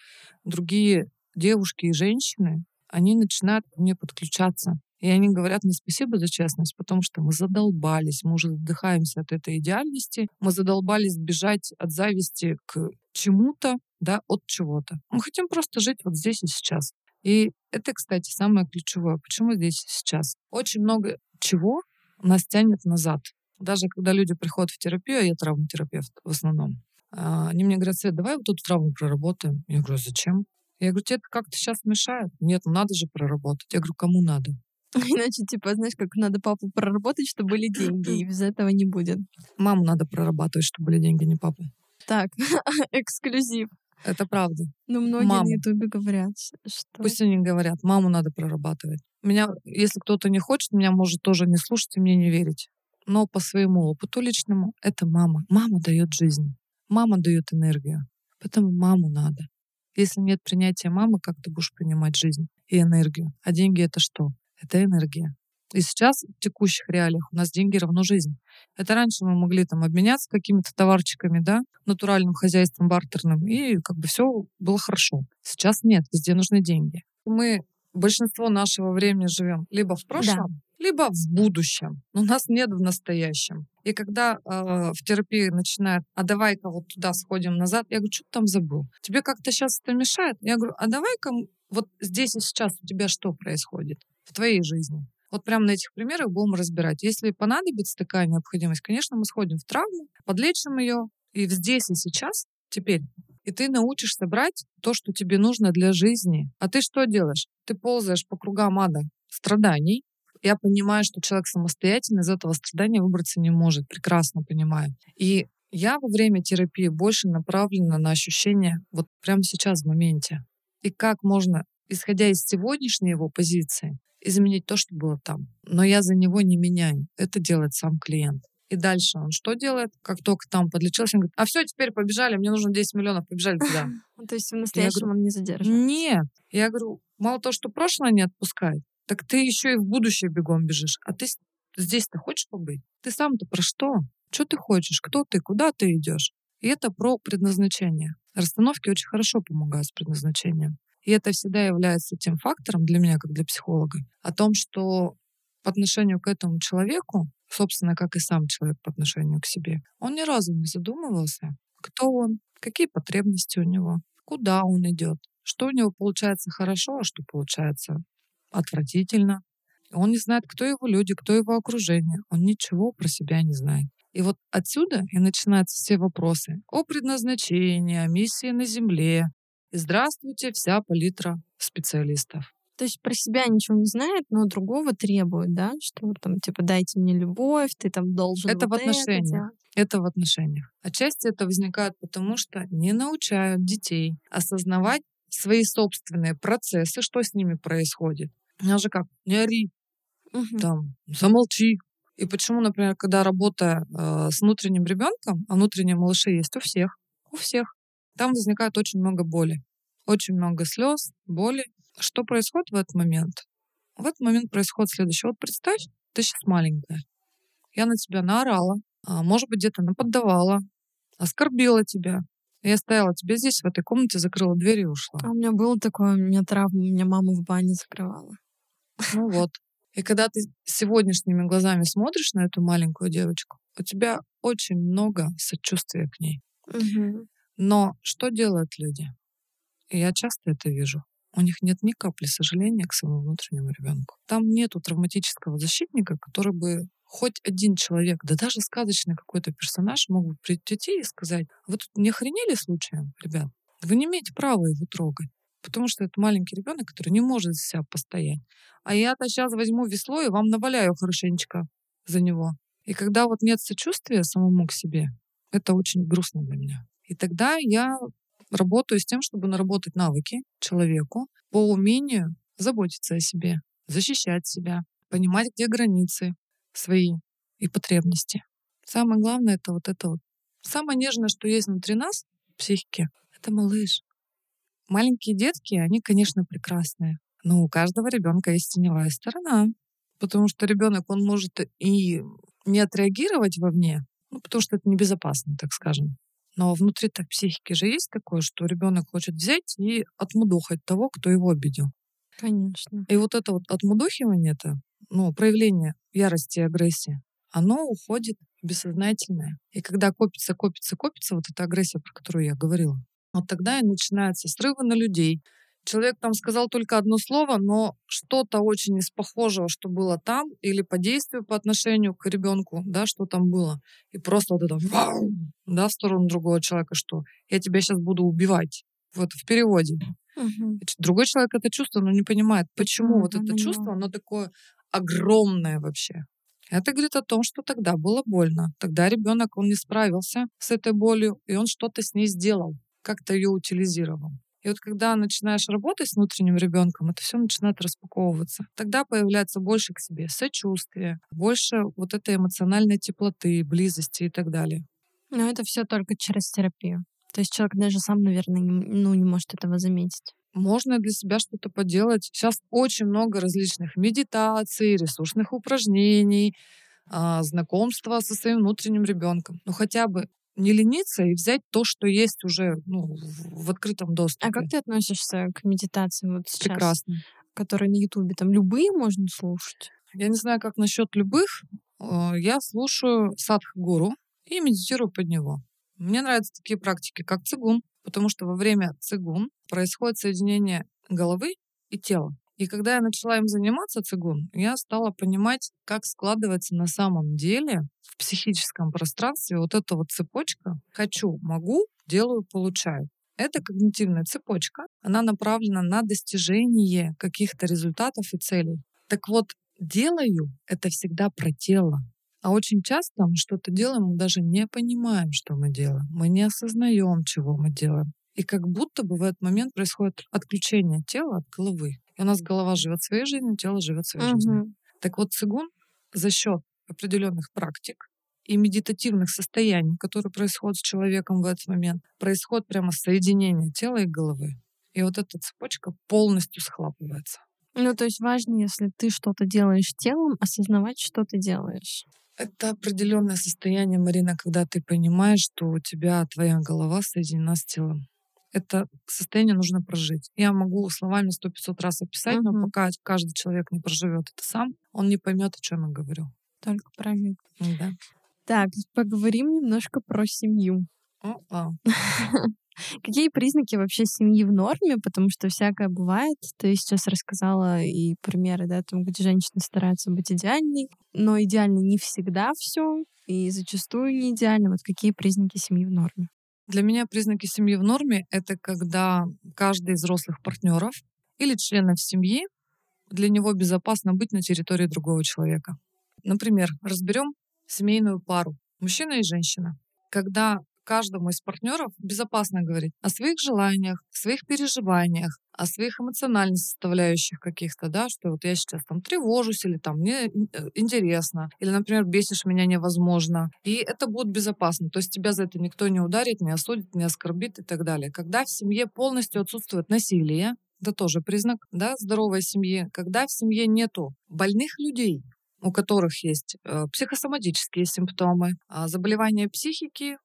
[SPEAKER 1] другие девушки и женщины, они начинают ко мне подключаться. И они говорят мне спасибо за честность, потому что мы задолбались, мы уже задыхаемся от этой идеальности, мы задолбались бежать от зависти к чему-то, да, от чего-то. Мы хотим просто жить вот здесь и сейчас. И это, кстати, самое ключевое. Почему здесь сейчас? Очень много чего нас тянет назад. Даже когда люди приходят в терапию, а я травматерапевт в основном, а, они мне говорят, Свет, давай вот эту травму проработаем. Я говорю, зачем? Я говорю, тебе это как-то сейчас мешает? Нет, ну надо же проработать. Я говорю, кому надо?
[SPEAKER 2] Иначе, типа, знаешь, как надо папу проработать, чтобы были деньги, и без этого не будет.
[SPEAKER 1] Маму надо прорабатывать, чтобы были деньги, не папу.
[SPEAKER 2] Так, эксклюзив.
[SPEAKER 1] Это правда.
[SPEAKER 2] Ну, многие маму. на Ютубе говорят, что...
[SPEAKER 1] Пусть они говорят, маму надо прорабатывать. Меня, если кто-то не хочет, меня может тоже не слушать и мне не верить. Но по своему опыту личному, это мама. Мама дает жизнь. Мама дает энергию. Поэтому маму надо. Если нет принятия мамы, как ты будешь принимать жизнь и энергию? А деньги — это что? Это энергия. И сейчас в текущих реалиях у нас деньги равно жизнь. Это раньше мы могли там обменяться какими-то товарчиками, да, натуральным хозяйством, бартерным, и как бы все было хорошо. Сейчас нет, везде нужны деньги. Мы большинство нашего времени живем либо в прошлом, да. либо в будущем. Но у нас нет в настоящем. И когда э, в терапии начинают, а давай-ка вот туда сходим назад, я говорю, что ты там забыл? Тебе как-то сейчас это мешает? Я говорю, а давай-ка вот здесь и сейчас у тебя что происходит в твоей жизни? Вот прямо на этих примерах будем разбирать. Если понадобится такая необходимость, конечно, мы сходим в травму, подлечим ее, и здесь и сейчас, теперь, и ты научишься брать то, что тебе нужно для жизни. А ты что делаешь? Ты ползаешь по кругам ада страданий. Я понимаю, что человек самостоятельно из этого страдания выбраться не может. Прекрасно понимаю. И я во время терапии больше направлена на ощущение вот прямо сейчас в моменте. И как можно, исходя из сегодняшней его позиции, изменить то, что было там. Но я за него не меняю. Это делает сам клиент. И дальше он что делает? Как только там подлечился, он говорит, а все, теперь побежали, мне нужно 10 миллионов, побежали туда.
[SPEAKER 2] То есть в настоящем он не задерживается?
[SPEAKER 1] Нет. Я говорю, мало того, что прошлое не отпускает, так ты еще и в будущее бегом бежишь. А ты здесь-то хочешь побыть? Ты сам-то про что? Что ты хочешь? Кто ты? Куда ты идешь? И это про предназначение. Расстановки очень хорошо помогают с предназначением. И это всегда является тем фактором для меня, как для психолога, о том, что по отношению к этому человеку, собственно, как и сам человек по отношению к себе, он ни разу не задумывался, кто он, какие потребности у него, куда он идет, что у него получается хорошо, а что получается отвратительно. Он не знает, кто его люди, кто его окружение. Он ничего про себя не знает. И вот отсюда и начинаются все вопросы о предназначении, о миссии на Земле, и здравствуйте, вся палитра специалистов.
[SPEAKER 2] То есть про себя ничего не знает, но другого требует, да? Что там, типа, дайте мне любовь, ты там должен
[SPEAKER 1] Это
[SPEAKER 2] вот
[SPEAKER 1] в отношениях.
[SPEAKER 2] Это,
[SPEAKER 1] это в отношениях. Отчасти это возникает потому, что не научают детей осознавать свои собственные процессы, что с ними происходит. Я же как, не ори,
[SPEAKER 2] угу.
[SPEAKER 1] там, замолчи. И почему, например, когда работая э, с внутренним ребенком, а внутренние малыши есть у всех, у всех, там возникает очень много боли. Очень много слез, боли. Что происходит в этот момент? В этот момент происходит следующее. Вот представь, ты сейчас маленькая. Я на тебя наорала, а, может быть, где-то наподдавала, оскорбила тебя. Я стояла тебе здесь, в этой комнате, закрыла дверь и ушла.
[SPEAKER 2] А у меня было такое, у меня травма, у меня мама в бане закрывала.
[SPEAKER 1] Ну вот. И когда ты сегодняшними глазами смотришь на эту маленькую девочку, у тебя очень много сочувствия к ней.
[SPEAKER 2] Угу.
[SPEAKER 1] Но что делают люди? И я часто это вижу. У них нет ни капли сожаления к своему внутреннему ребенку. Там нету травматического защитника, который бы хоть один человек, да даже сказочный какой-то персонаж мог бы прийти и сказать, вы тут не охренели случаем, ребят? Вы не имеете права его трогать. Потому что это маленький ребенок, который не может за себя постоять. А я-то сейчас возьму весло и вам наваляю хорошенечко за него. И когда вот нет сочувствия самому к себе, это очень грустно для меня. И тогда я работаю с тем, чтобы наработать навыки человеку по умению заботиться о себе, защищать себя, понимать, где границы свои и потребности. Самое главное — это вот это вот. Самое нежное, что есть внутри нас, в психике, — это малыш. Маленькие детки, они, конечно, прекрасные. Но у каждого ребенка есть теневая сторона. Потому что ребенок, он может и не отреагировать вовне, ну, потому что это небезопасно, так скажем. Но внутри-то психики же есть такое, что ребенок хочет взять и отмудохать того, кто его обидел.
[SPEAKER 2] Конечно.
[SPEAKER 1] И вот это вот отмудохивание это, ну, проявление ярости и агрессии, оно уходит в бессознательное. И когда копится, копится, копится вот эта агрессия, про которую я говорила, вот тогда и начинаются срывы на людей, человек там сказал только одно слово, но что-то очень из похожего, что было там, или по действию по отношению к ребенку, да, что там было. И просто вот это вау, да, в сторону другого человека, что я тебя сейчас буду убивать. Вот в переводе.
[SPEAKER 2] Угу.
[SPEAKER 1] Другой человек это чувство, но не понимает, почему вот это чувство, оно такое огромное вообще. Это говорит о том, что тогда было больно. Тогда ребенок, он не справился с этой болью, и он что-то с ней сделал, как-то ее утилизировал. И вот когда начинаешь работать с внутренним ребенком, это все начинает распаковываться. Тогда появляется больше к себе сочувствия, больше вот этой эмоциональной теплоты, близости и так далее.
[SPEAKER 2] Но это все только через терапию. То есть человек даже сам, наверное, не, ну, не может этого заметить.
[SPEAKER 1] Можно для себя что-то поделать. Сейчас очень много различных медитаций, ресурсных упражнений, а, знакомства со своим внутренним ребенком. Ну хотя бы не лениться и взять то, что есть уже ну, в открытом доступе.
[SPEAKER 2] А как ты относишься к медитации вот сейчас?
[SPEAKER 1] Прекрасно.
[SPEAKER 2] Которые на Ютубе, там любые можно слушать?
[SPEAKER 1] Я не знаю, как насчет любых. Э, я слушаю садхгуру и медитирую под него. Мне нравятся такие практики, как цигун, потому что во время цигун происходит соединение головы и тело. И когда я начала им заниматься цигун, я стала понимать, как складывается на самом деле в психическом пространстве вот эта вот цепочка «хочу, могу, делаю, получаю». Это когнитивная цепочка, она направлена на достижение каких-то результатов и целей. Так вот, делаю — это всегда про тело. А очень часто мы что-то делаем, мы даже не понимаем, что мы делаем. Мы не осознаем, чего мы делаем. И как будто бы в этот момент происходит отключение тела от головы. И у нас голова живет своей жизнью, тело живет своей угу. жизнью. Так вот, цигун за счет определенных практик и медитативных состояний, которые происходят с человеком в этот момент, происходит прямо соединение тела и головы. И вот эта цепочка полностью схлапывается.
[SPEAKER 2] Ну, то есть важно, если ты что-то делаешь телом, осознавать, что ты делаешь.
[SPEAKER 1] Это определенное состояние, Марина, когда ты понимаешь, что у тебя твоя голова соединена с телом это состояние нужно прожить. Я могу словами сто пятьсот раз описать, угу. но пока каждый человек не проживет это сам, он не поймет, о чем я говорю.
[SPEAKER 2] Только правильно.
[SPEAKER 1] Да.
[SPEAKER 2] Так, поговорим немножко про семью. Какие признаки вообще семьи в норме? Потому что всякое бывает. Ты сейчас рассказала и примеры, да, там, где женщины стараются быть идеальной, но идеально не всегда все, и зачастую не идеально. Вот какие признаки семьи в норме?
[SPEAKER 1] Для меня признаки семьи в норме — это когда каждый из взрослых партнеров или членов семьи для него безопасно быть на территории другого человека. Например, разберем семейную пару, мужчина и женщина. Когда каждому из партнеров безопасно говорить о своих желаниях, своих переживаниях, о своих эмоциональных составляющих каких-то, да, что вот я сейчас там тревожусь или там мне э, интересно, или, например, бесишь меня невозможно. И это будет безопасно. То есть тебя за это никто не ударит, не осудит, не оскорбит и так далее. Когда в семье полностью отсутствует насилие, это тоже признак да, здоровой семьи. Когда в семье нету больных людей, у которых есть э, психосоматические симптомы, э, заболевания психики,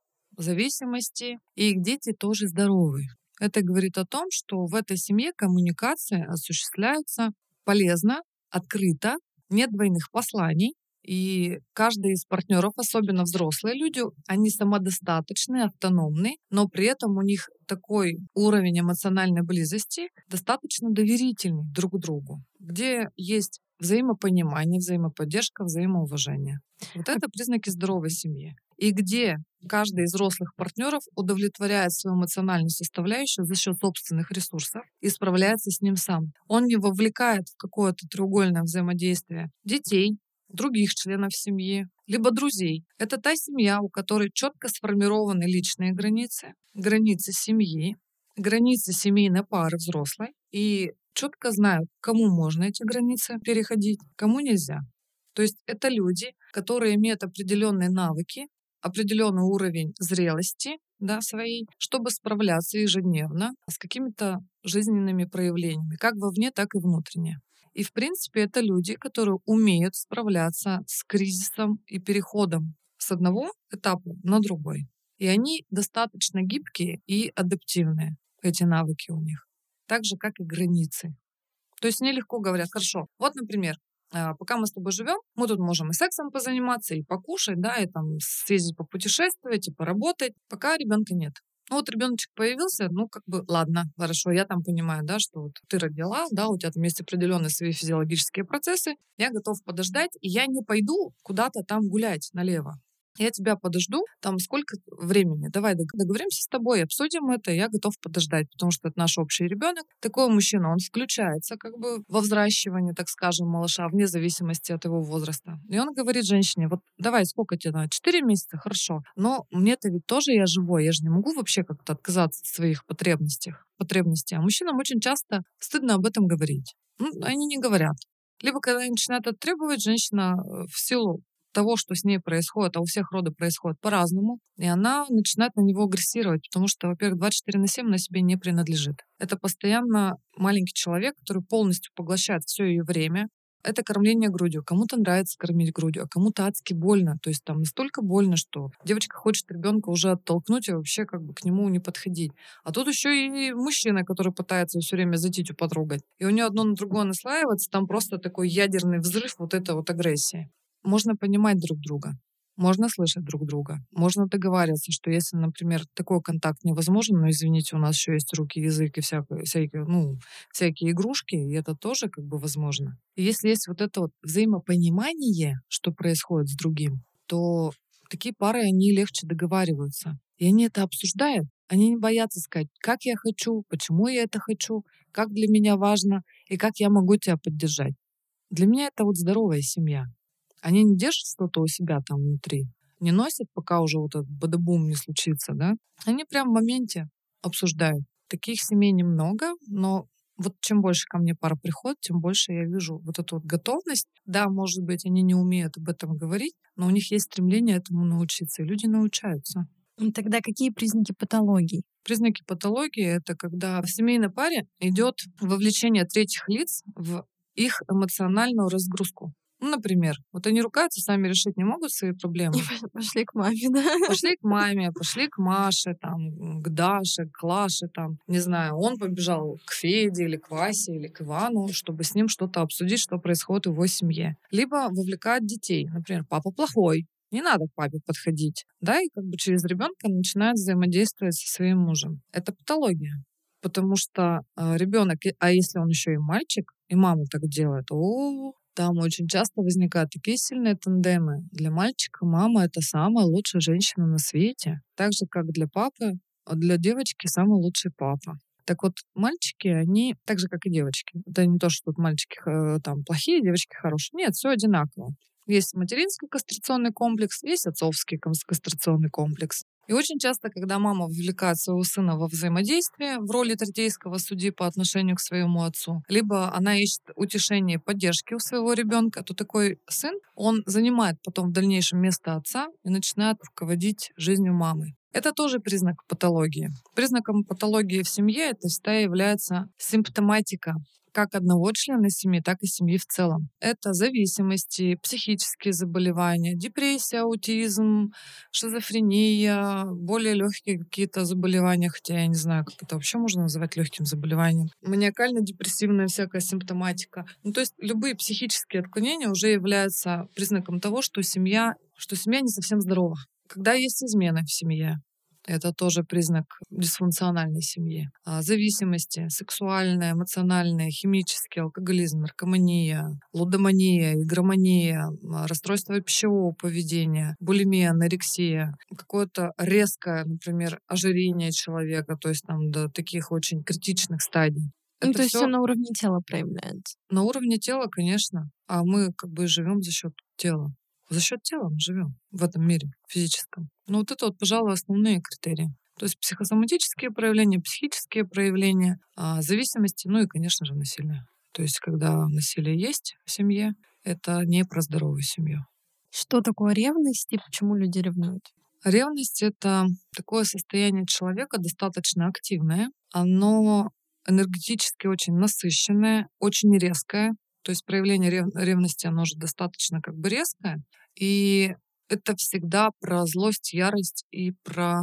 [SPEAKER 1] зависимости, и их дети тоже здоровы. Это говорит о том, что в этой семье коммуникация осуществляется полезно, открыто, нет двойных посланий, и каждый из партнеров, особенно взрослые люди, они самодостаточны, автономны, но при этом у них такой уровень эмоциональной близости достаточно доверительный друг другу, где есть взаимопонимание, взаимоподдержка, взаимоуважение. Вот это признаки здоровой семьи. И где каждый из взрослых партнеров удовлетворяет свою эмоциональную составляющую за счет собственных ресурсов и справляется с ним сам. Он не вовлекает в какое-то треугольное взаимодействие детей, других членов семьи, либо друзей. Это та семья, у которой четко сформированы личные границы, границы семьи, границы семейной пары взрослой, и четко знают, кому можно эти границы переходить, кому нельзя. То есть это люди, которые имеют определенные навыки, определенный уровень зрелости да, своей, чтобы справляться ежедневно с какими-то жизненными проявлениями, как вовне, так и внутренне. И, в принципе, это люди, которые умеют справляться с кризисом и переходом с одного этапа на другой. И они достаточно гибкие и адаптивные, эти навыки у них. Так же, как и границы. То есть мне легко говорят, хорошо, вот, например, пока мы с тобой живем, мы тут можем и сексом позаниматься, и покушать, да, и там съездить попутешествовать, и поработать, пока ребенка нет. Ну вот ребеночек появился, ну как бы ладно, хорошо, я там понимаю, да, что вот ты родила, да, у тебя там есть определенные свои физиологические процессы, я готов подождать, и я не пойду куда-то там гулять налево я тебя подожду, там сколько времени, давай договоримся с тобой, обсудим это, я готов подождать, потому что это наш общий ребенок. Такой мужчина, он включается как бы во взращивание, так скажем, малыша, вне зависимости от его возраста. И он говорит женщине, вот давай, сколько тебе надо? Четыре месяца? Хорошо. Но мне-то ведь тоже я живой, я же не могу вообще как-то отказаться от своих потребностей. потребностей. А мужчинам очень часто стыдно об этом говорить. Ну, они не говорят. Либо когда они начинают это требовать, женщина э, в силу того, что с ней происходит, а у всех роды происходит по-разному, и она начинает на него агрессировать, потому что, во-первых, 24 на 7 на себе не принадлежит. Это постоянно маленький человек, который полностью поглощает все ее время, это кормление грудью. Кому-то нравится кормить грудью, а кому-то адски больно. То есть там настолько больно, что девочка хочет ребенка уже оттолкнуть и вообще как бы к нему не подходить. А тут еще и мужчина, который пытается все время за титю потрогать. И у нее одно на другое наслаивается, там просто такой ядерный взрыв вот этой вот агрессии можно понимать друг друга. можно слышать друг друга, можно договариваться, что если, например, такой контакт невозможен, но извините, у нас еще есть руки, язык и всякие, всякие, ну, всякие игрушки, и это тоже как бы возможно. И если есть вот это вот взаимопонимание, что происходит с другим, то такие пары, они легче договариваются. И они это обсуждают. Они не боятся сказать, как я хочу, почему я это хочу, как для меня важно и как я могу тебя поддержать. Для меня это вот здоровая семья. Они не держат что-то у себя там внутри, не носят, пока уже вот этот бадабум не случится, да. Они прям в моменте обсуждают. Таких семей немного, но вот чем больше ко мне пара приходит, тем больше я вижу вот эту вот готовность. Да, может быть, они не умеют об этом говорить, но у них есть стремление этому научиться, и люди научаются.
[SPEAKER 2] Тогда какие признаки патологии?
[SPEAKER 1] Признаки патологии — это когда в семейной паре идет вовлечение третьих лиц в их эмоциональную разгрузку. Ну, например, вот они ругаются, сами решить не могут свои проблемы.
[SPEAKER 2] Пошли к маме, да?
[SPEAKER 1] Пошли к маме, пошли к Маше, там, к Даше, к Лаше, там, не знаю, он побежал к Феде или к Васе или к Ивану, чтобы с ним что-то обсудить, что происходит в его семье. Либо вовлекать детей. Например, папа плохой, не надо к папе подходить. Да, и как бы через ребенка начинает взаимодействовать со своим мужем. Это патология. Потому что э, ребенок, а если он еще и мальчик, и мама так делает, о, там очень часто возникают такие сильные тандемы. Для мальчика мама — это самая лучшая женщина на свете. Так же, как для папы, а для девочки самый лучший папа. Так вот, мальчики, они так же, как и девочки. Это не то, что тут мальчики э, там плохие, девочки хорошие. Нет, все одинаково. Есть материнский кастрационный комплекс, есть отцовский кастрационный комплекс. И очень часто, когда мама вовлекает своего сына во взаимодействие в роли третейского судьи по отношению к своему отцу, либо она ищет утешение и поддержки у своего ребенка, то такой сын, он занимает потом в дальнейшем место отца и начинает руководить жизнью мамы. Это тоже признак патологии. Признаком патологии в семье это всегда является симптоматика как одного члена семьи, так и семьи в целом. Это зависимости, психические заболевания, депрессия, аутизм, шизофрения, более легкие какие-то заболевания, хотя я не знаю, как это вообще можно называть легким заболеванием. Маниакально-депрессивная всякая симптоматика. Ну, то есть любые психические отклонения уже являются признаком того, что семья, что семья не совсем здорова. Когда есть измены в семье, это тоже признак дисфункциональной семьи. А, зависимости, сексуальная, эмоциональная, химический, алкоголизм, наркомания, лудомания, игромания, а, расстройство пищевого поведения, булимия, анорексия, какое-то резкое, например, ожирение человека, то есть там до таких очень критичных стадий.
[SPEAKER 2] Ну, Это то есть все на уровне тела проявляется.
[SPEAKER 1] На уровне тела, конечно. А мы как бы живем за счет тела. За счет тела мы живем в этом мире физическом. Ну вот это вот, пожалуй, основные критерии. То есть психосоматические проявления, психические проявления, а, зависимости, ну и, конечно же, насилие. То есть когда насилие есть в семье, это не про здоровую семью.
[SPEAKER 2] Что такое ревность и почему люди ревнуют?
[SPEAKER 1] Ревность — это такое состояние человека достаточно активное. Оно энергетически очень насыщенное, очень резкое. То есть проявление рев... ревности, оно же достаточно как бы резкое. И это всегда про злость, ярость и про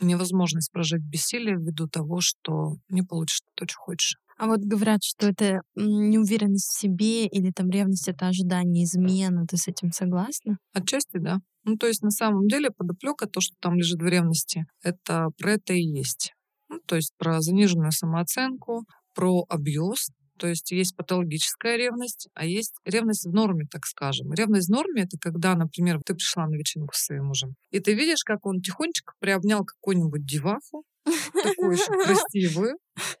[SPEAKER 1] невозможность прожить бессилие ввиду того, что не получишь то, что хочешь.
[SPEAKER 2] А вот говорят, что это неуверенность в себе или там ревность — это ожидание измены. Ты с этим согласна?
[SPEAKER 1] Отчасти, да. Ну, то есть на самом деле подоплека, то, что там лежит в ревности, это про это и есть. Ну, то есть про заниженную самооценку, про абьюз, то есть есть патологическая ревность, а есть ревность в норме, так скажем. Ревность в норме — это когда, например, ты пришла на вечеринку с своим мужем, и ты видишь, как он тихонечко приобнял какую-нибудь деваху, такую еще красивую,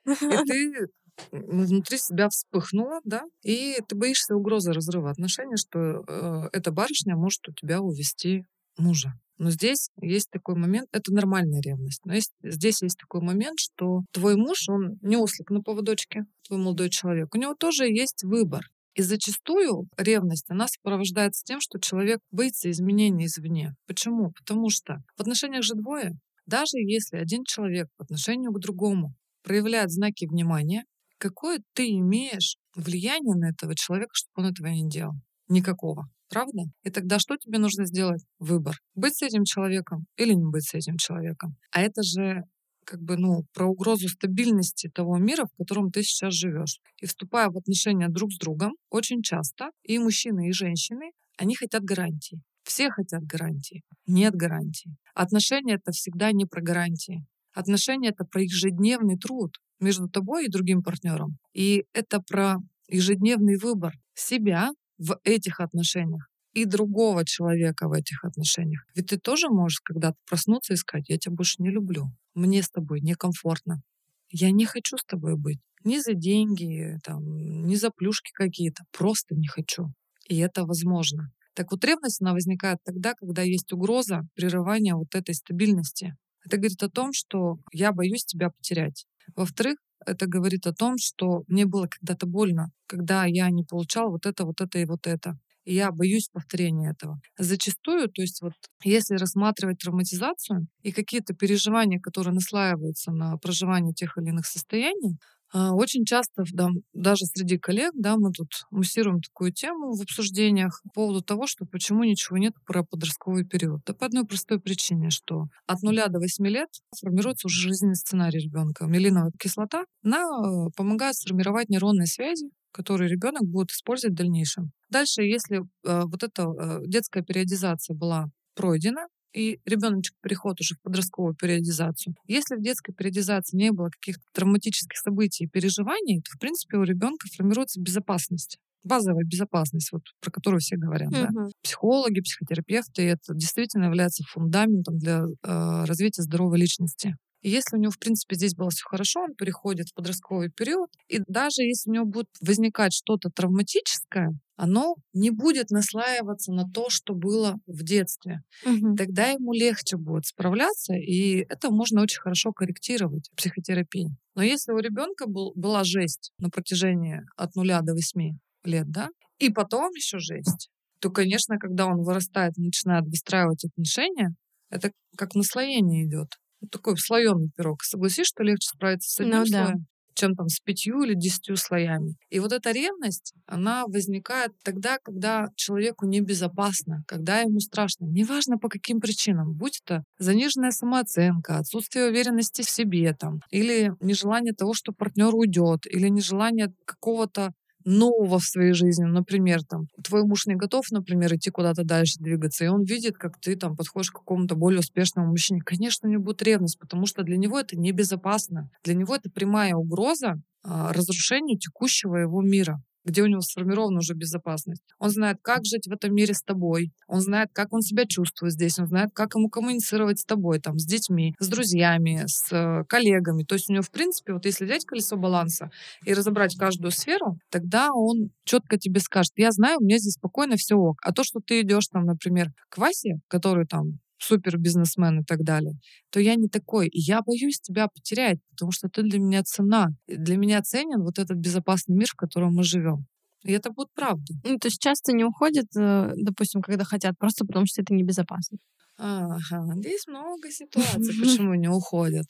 [SPEAKER 1] и ты внутри себя вспыхнула, да, и ты боишься угрозы разрыва отношений, что э, эта барышня может у тебя увести мужа. Но здесь есть такой момент, это нормальная ревность, но есть, здесь есть такой момент, что твой муж, он не ослик на поводочке, твой молодой человек, у него тоже есть выбор. И зачастую ревность, она сопровождается тем, что человек боится изменений извне. Почему? Потому что в отношениях же двое. Даже если один человек по отношению к другому проявляет знаки внимания, какое ты имеешь влияние на этого человека, чтобы он этого не делал? Никакого. Правда? И тогда что тебе нужно сделать? Выбор. Быть с этим человеком или не быть с этим человеком. А это же как бы, ну, про угрозу стабильности того мира, в котором ты сейчас живешь. И вступая в отношения друг с другом, очень часто и мужчины, и женщины, они хотят гарантий. Все хотят гарантии. Нет гарантий. Отношения — это всегда не про гарантии. Отношения — это про ежедневный труд между тобой и другим партнером. И это про ежедневный выбор себя в этих отношениях и другого человека в этих отношениях. Ведь ты тоже можешь когда-то проснуться и сказать, я тебя больше не люблю, мне с тобой некомфортно, я не хочу с тобой быть. Ни за деньги, там, ни за плюшки какие-то. Просто не хочу. И это возможно. Так вот, ревность, она возникает тогда, когда есть угроза прерывания вот этой стабильности. Это говорит о том, что я боюсь тебя потерять. Во-вторых, это говорит о том, что мне было когда-то больно, когда я не получал вот это, вот это и вот это. И я боюсь повторения этого. Зачастую, то есть вот если рассматривать травматизацию и какие-то переживания, которые наслаиваются на проживание тех или иных состояний, очень часто, да, даже среди коллег, да, мы тут муссируем такую тему в обсуждениях по поводу того, что почему ничего нет про подростковый период. Да по одной простой причине, что от нуля до восьми лет формируется уже жизненный сценарий ребенка. Мелиновая кислота, она э, помогает сформировать нейронные связи, которые ребенок будет использовать в дальнейшем. Дальше, если э, вот эта э, детская периодизация была пройдена, и ребеночек переход уже в подростковую периодизацию. Если в детской периодизации не было каких-то травматических событий и переживаний, то, в принципе, у ребенка формируется безопасность базовая безопасность, вот, про которую все говорят. Uh-huh. Да? Психологи, психотерапевты, это действительно является фундаментом для э, развития здоровой личности. И если у него, в принципе, здесь было все хорошо, он переходит в подростковый период, и даже если у него будет возникать что-то травматическое, оно не будет наслаиваться на то, что было в детстве. Угу. Тогда ему легче будет справляться, и это можно очень хорошо корректировать в психотерапии. Но если у ребенка был, была жесть на протяжении от нуля до восьми лет, да, и потом еще жесть, то, конечно, когда он вырастает и начинает выстраивать отношения, это как наслоение идет такой слоеный пирог. Согласись, что легче справиться с одним ну, слоем, да. чем там с пятью или десятью слоями. И вот эта ревность, она возникает тогда, когда человеку небезопасно, когда ему страшно. Неважно по каким причинам. Будь это заниженная самооценка, отсутствие уверенности в себе, там, или нежелание того, что партнер уйдет, или нежелание какого-то нового в своей жизни. Например, там, твой муж не готов, например, идти куда-то дальше двигаться, и он видит, как ты там подходишь к какому-то более успешному мужчине. Конечно, у него будет ревность, потому что для него это небезопасно. Для него это прямая угроза а, разрушению текущего его мира где у него сформирована уже безопасность. Он знает, как жить в этом мире с тобой. Он знает, как он себя чувствует здесь. Он знает, как ему коммуницировать с тобой, там, с детьми, с друзьями, с э, коллегами. То есть у него, в принципе, вот если взять колесо баланса и разобрать каждую сферу, тогда он четко тебе скажет, я знаю, у меня здесь спокойно все ок. А то, что ты идешь там, например, к Васе, который там супер бизнесмен и так далее, то я не такой. И я боюсь тебя потерять, потому что ты для меня цена. Для меня ценен вот этот безопасный мир, в котором мы живем. И это будет правда.
[SPEAKER 2] Ну, то есть часто не уходят, э, допустим, когда хотят, просто потому что это небезопасно.
[SPEAKER 1] Ага, здесь много ситуаций, почему не уходят.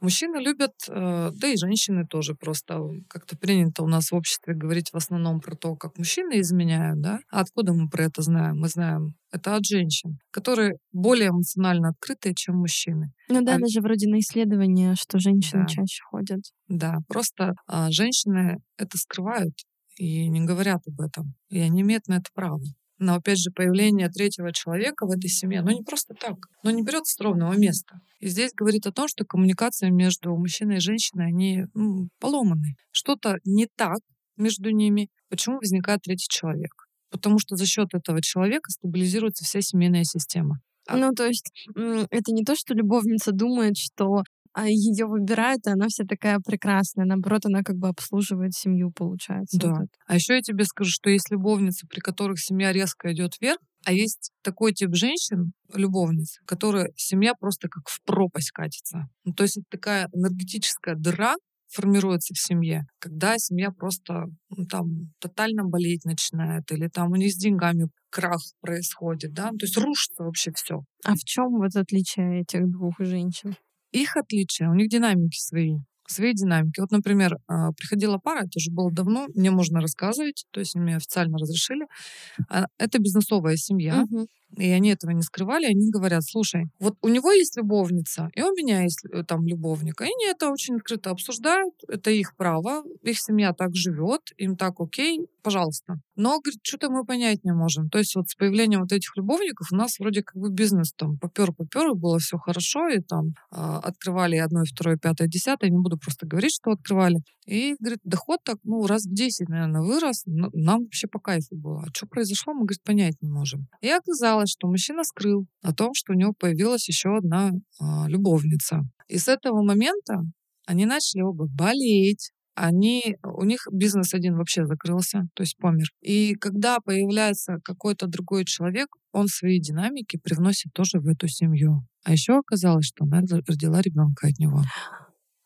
[SPEAKER 1] Мужчины любят, э, да и женщины тоже, просто как-то принято у нас в обществе говорить в основном про то, как мужчины изменяют, да? А откуда мы про это знаем? Мы знаем это от женщин, которые более эмоционально открытые, чем мужчины.
[SPEAKER 2] Ну да, а... даже вроде на исследования, что женщины да. чаще ходят.
[SPEAKER 1] Да, просто а, женщины это скрывают и не говорят об этом. И они имеют на это право. Но опять же, появление третьего человека в этой семье, ну не просто так, но не берется с ровного места. И здесь говорит о том, что коммуникация между мужчиной и женщиной, они ну, поломаны. Что-то не так между ними. Почему возникает третий человек? Потому что за счет этого человека стабилизируется вся семейная система.
[SPEAKER 2] А ну, то есть это не то, что любовница думает, что ее выбирают, и она вся такая прекрасная. Наоборот, она как бы обслуживает семью, получается.
[SPEAKER 1] Да. Вот а еще я тебе скажу, что есть любовницы, при которых семья резко идет вверх, а есть такой тип женщин, любовниц, которые семья просто как в пропасть катится. Ну, то есть это такая энергетическая дыра, формируется в семье, когда семья просто ну, там тотально болеть начинает, или там у них с деньгами крах происходит, да, то есть рушится вообще все.
[SPEAKER 2] А в чем вот отличие этих двух женщин?
[SPEAKER 1] Их отличия, у них динамики свои свои динамики. Вот, например, а, приходила пара, это уже было давно, мне можно рассказывать, то есть мне официально разрешили. А, это бизнесовая семья. Uh-huh. И они этого не скрывали, они говорят, слушай, вот у него есть любовница, и у меня есть э, там любовник. И они это очень открыто обсуждают, это их право, их семья так живет, им так окей, пожалуйста. Но, говорит, что-то мы понять не можем. То есть вот с появлением вот этих любовников у нас вроде как бы бизнес там попер-попер, и было все хорошо, и там э, открывали одно, второе, пятое, десятое, не буду просто говорить, что открывали. И, говорит, доход так, ну, раз в 10, наверное, вырос, нам вообще по кайфу было. А что произошло, мы, говорит, понять не можем. И оказалось, что мужчина скрыл о том, что у него появилась еще одна э, любовница. И с этого момента они начали оба болеть, они, у них бизнес один вообще закрылся, то есть помер. И когда появляется какой-то другой человек, он свои динамики привносит тоже в эту семью. А еще оказалось, что она родила ребенка от него.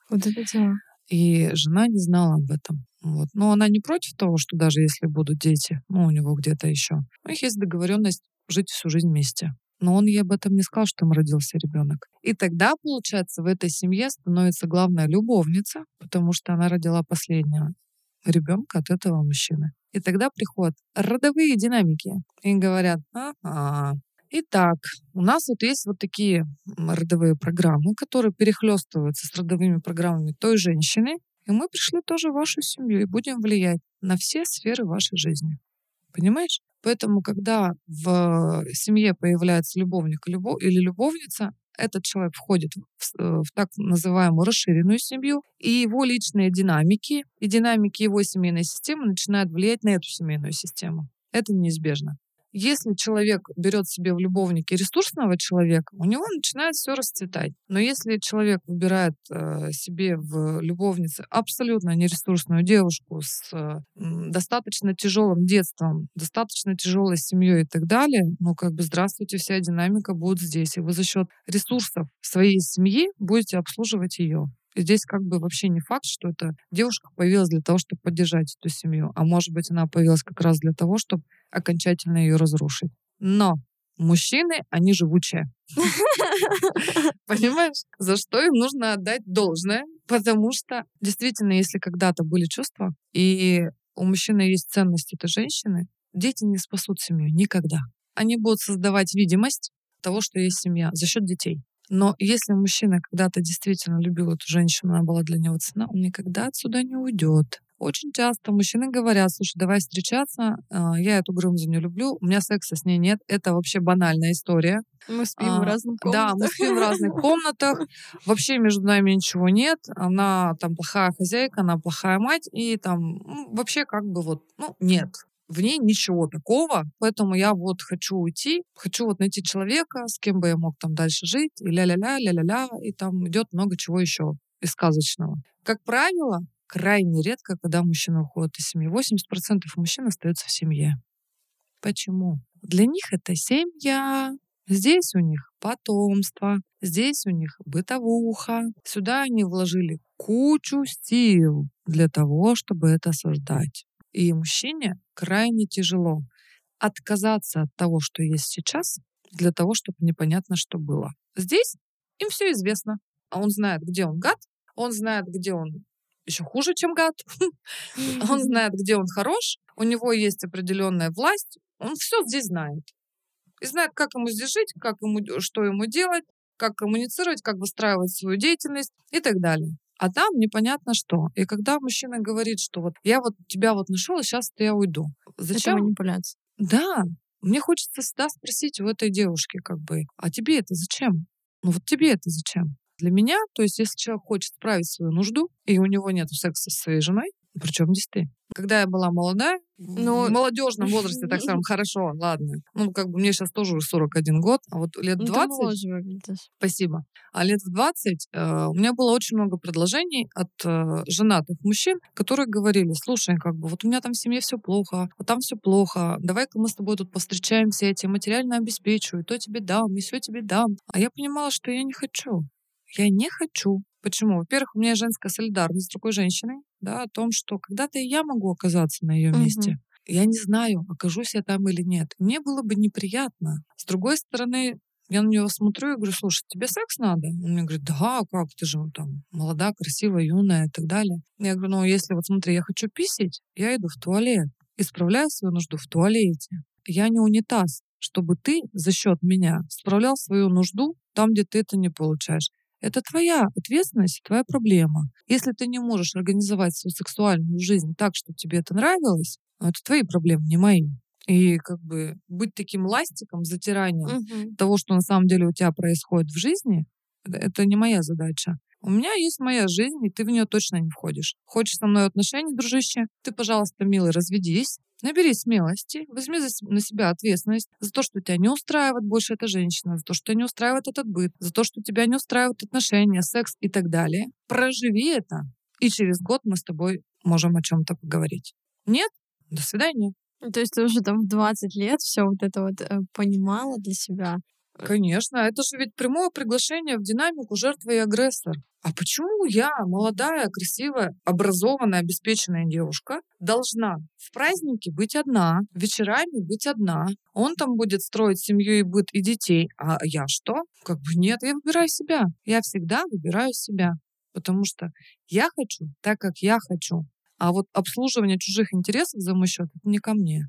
[SPEAKER 2] Вот это дело.
[SPEAKER 1] И жена не знала об этом. Вот. Но она не против того, что даже если будут дети, ну, у него где-то еще, у них есть договоренность жить всю жизнь вместе. Но он ей об этом не сказал, что им родился ребенок. И тогда, получается, в этой семье становится главная любовница, потому что она родила последнего ребенка от этого мужчины. И тогда приходят родовые динамики. И говорят, ага, Итак, у нас вот есть вот такие родовые программы, которые перехлестываются с родовыми программами той женщины, и мы пришли тоже в вашу семью и будем влиять на все сферы вашей жизни. Понимаешь? Поэтому, когда в семье появляется любовник или любовница, этот человек входит в, э, в так называемую расширенную семью, и его личные динамики и динамики его семейной системы начинают влиять на эту семейную систему. Это неизбежно. Если человек берет себе в любовнике ресурсного человека, у него начинает все расцветать. Но если человек выбирает э, себе в любовнице абсолютно нересурсную девушку с э, достаточно тяжелым детством, достаточно тяжелой семьей и так далее, ну как бы здравствуйте, вся динамика будет здесь. И вы за счет ресурсов своей семьи будете обслуживать ее. И здесь как бы вообще не факт, что эта девушка появилась для того, чтобы поддержать эту семью. А может быть, она появилась как раз для того, чтобы окончательно ее разрушить. Но мужчины, они живучие. Понимаешь? За что им нужно отдать должное? Потому что действительно, если когда-то были чувства, и у мужчины есть ценность этой женщины, дети не спасут семью никогда. Они будут создавать видимость того, что есть семья за счет детей. Но если мужчина когда-то действительно любил эту женщину, она была для него цена, он никогда отсюда не уйдет. Очень часто мужчины говорят, слушай, давай встречаться, а, я эту Грымзу не люблю, у меня секса с ней нет, это вообще банальная история.
[SPEAKER 2] Мы спим а, в разных
[SPEAKER 1] комнатах. Да, мы спим в разных комнатах, вообще между нами ничего нет, она там плохая хозяйка, она плохая мать, и там ну, вообще как бы вот, ну, нет, в ней ничего такого, поэтому я вот хочу уйти, хочу вот найти человека, с кем бы я мог там дальше жить, и ля-ля-ля, ля-ля-ля, и там идет много чего еще из сказочного. Как правило, крайне редко, когда мужчина уходит из семьи. 80% мужчин остается в семье. Почему? Для них это семья, Здесь у них потомство, здесь у них бытовуха. Сюда они вложили кучу сил для того, чтобы это создать. И мужчине крайне тяжело отказаться от того, что есть сейчас, для того, чтобы непонятно, что было. Здесь им все известно. А он знает, где он гад, он знает, где он еще хуже, чем гад. Он знает, где он хорош, у него есть определенная власть, он все здесь знает. И знает, как ему здесь жить, как ему, что ему делать, как коммуницировать, как выстраивать свою деятельность и так далее. А там непонятно что. И когда мужчина говорит, что вот я вот тебя вот нашел, и сейчас я уйду.
[SPEAKER 2] Зачем? Это манипуляция.
[SPEAKER 1] Да. Мне хочется всегда спросить у этой девушки, как бы, а тебе это зачем? Ну вот тебе это зачем? Для меня, то есть если человек хочет справить свою нужду, и у него нет секса со своей женой, причем здесь ты? Когда я была молодая, ну, в молодежном возрасте так скажем, хорошо, ладно. Ну, как бы мне сейчас тоже уже 41 год, а вот лет 20... Ну, спасибо. А лет в 20 э, у меня было очень много предложений от э, женатых мужчин, которые говорили, слушай, как бы вот у меня там в семье все плохо, вот там все плохо, давай-ка мы с тобой тут повстречаемся, я тебе материально обеспечу, и то тебе дам, и все тебе дам. А я понимала, что я не хочу. Я не хочу. Почему? Во-первых, у меня женская солидарность с другой женщиной, да, о том, что когда-то и я могу оказаться на ее месте. Угу. Я не знаю, окажусь я там или нет. Мне было бы неприятно. С другой стороны, я на него смотрю и говорю, слушай, тебе секс надо? Он мне говорит, да, как ты же там молода, красивая, юная и так далее. Я говорю, ну если вот смотри, я хочу писать, я иду в туалет, исправляю свою нужду в туалете. Я не унитаз. чтобы ты за счет меня справлял свою нужду там, где ты это не получаешь. Это твоя ответственность, твоя проблема. Если ты не можешь организовать свою сексуальную жизнь так, чтобы тебе это нравилось, ну, это твои проблемы, не мои. И как бы быть таким ластиком, затиранием
[SPEAKER 2] Мгм.
[SPEAKER 1] того, что на самом деле у тебя происходит в жизни, это- это не моя задача. У меня есть моя жизнь, и ты в нее точно не входишь. Хочешь со мной отношений, дружище? Ты, пожалуйста, милый, разведись. Набери смелости, возьми за на себя ответственность за то, что тебя не устраивает больше эта женщина, за то, что тебя не устраивает этот быт, за то, что тебя не устраивают отношения, секс и так далее. Проживи это, и через год мы с тобой можем о чем-то поговорить. Нет? До свидания.
[SPEAKER 2] То есть ты уже там в 20 лет все вот это вот э, понимала для себя.
[SPEAKER 1] Конечно, это же ведь прямое приглашение в динамику жертвы и агрессор. А почему я, молодая, красивая, образованная, обеспеченная девушка, должна в празднике быть одна, вечерами быть одна? Он там будет строить семью и быт и детей, а я что? Как бы нет, я выбираю себя. Я всегда выбираю себя, потому что я хочу так, как я хочу. А вот обслуживание чужих интересов за мой счет это не ко мне.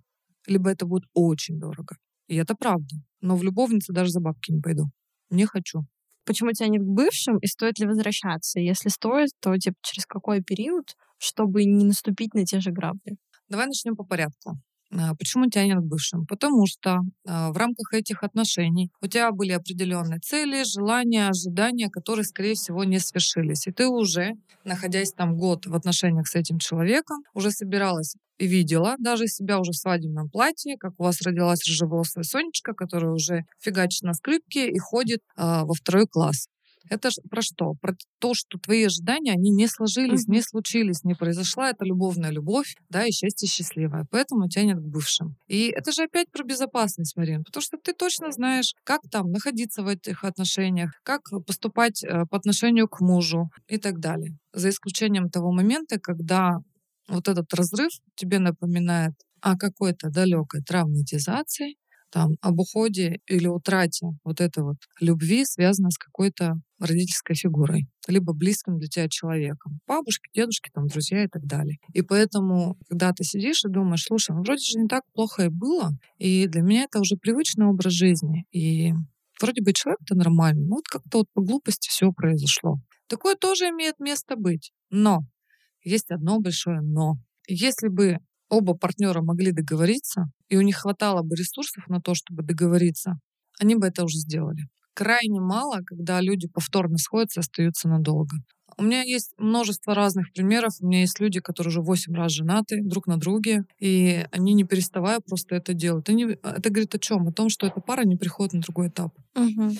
[SPEAKER 1] Либо это будет очень дорого. И это правда. Но в любовнице даже за бабки не пойду. Не хочу.
[SPEAKER 2] Почему тянет к бывшим и стоит ли возвращаться? Если стоит, то типа через какой период, чтобы не наступить на те же грабли?
[SPEAKER 1] Давай начнем по порядку. А, Почему тянет к бывшим? Потому что а, в рамках этих отношений у тебя были определенные цели, желания, ожидания, которые, скорее всего, не свершились. И ты уже, находясь там год в отношениях с этим человеком, уже собиралась и видела даже себя уже в свадебном платье, как у вас родилась рыжеволосая Сонечка, которая уже фигачит на скрипке и ходит а, во второй класс. Это ж про что? Про то, что твои ожидания, они не сложились,
[SPEAKER 2] Мгм.
[SPEAKER 1] не случились, не произошла эта любовная любовь, да, и счастье счастливое. Поэтому тянет к бывшим. И это же опять про безопасность, Марин, потому что ты точно знаешь, как там находиться в этих отношениях, как поступать э, по отношению к мужу и так далее. За исключением того момента, когда вот этот разрыв тебе напоминает о какой-то далекой травматизации, там, об уходе или утрате вот этой вот любви, связанной с какой-то родительской фигурой, либо близким для тебя человеком. Бабушки, дедушки, там, друзья и так далее. И поэтому, когда ты сидишь и думаешь, слушай, ну вроде же не так плохо и было, и для меня это уже привычный образ жизни, и вроде бы человек-то нормальный, но вот как-то вот по глупости все произошло. Такое тоже имеет место быть. Но есть одно большое но. Если бы оба партнера могли договориться, и у них хватало бы ресурсов на то, чтобы договориться, они бы это уже сделали. Крайне мало, когда люди повторно сходятся и остаются надолго. У меня есть множество разных примеров. У меня есть люди, которые уже 8 раз женаты друг на друге, и они не переставая просто это делают. Они, это говорит о чем? О том, что эта пара не приходит на другой этап.
[SPEAKER 2] Мгм.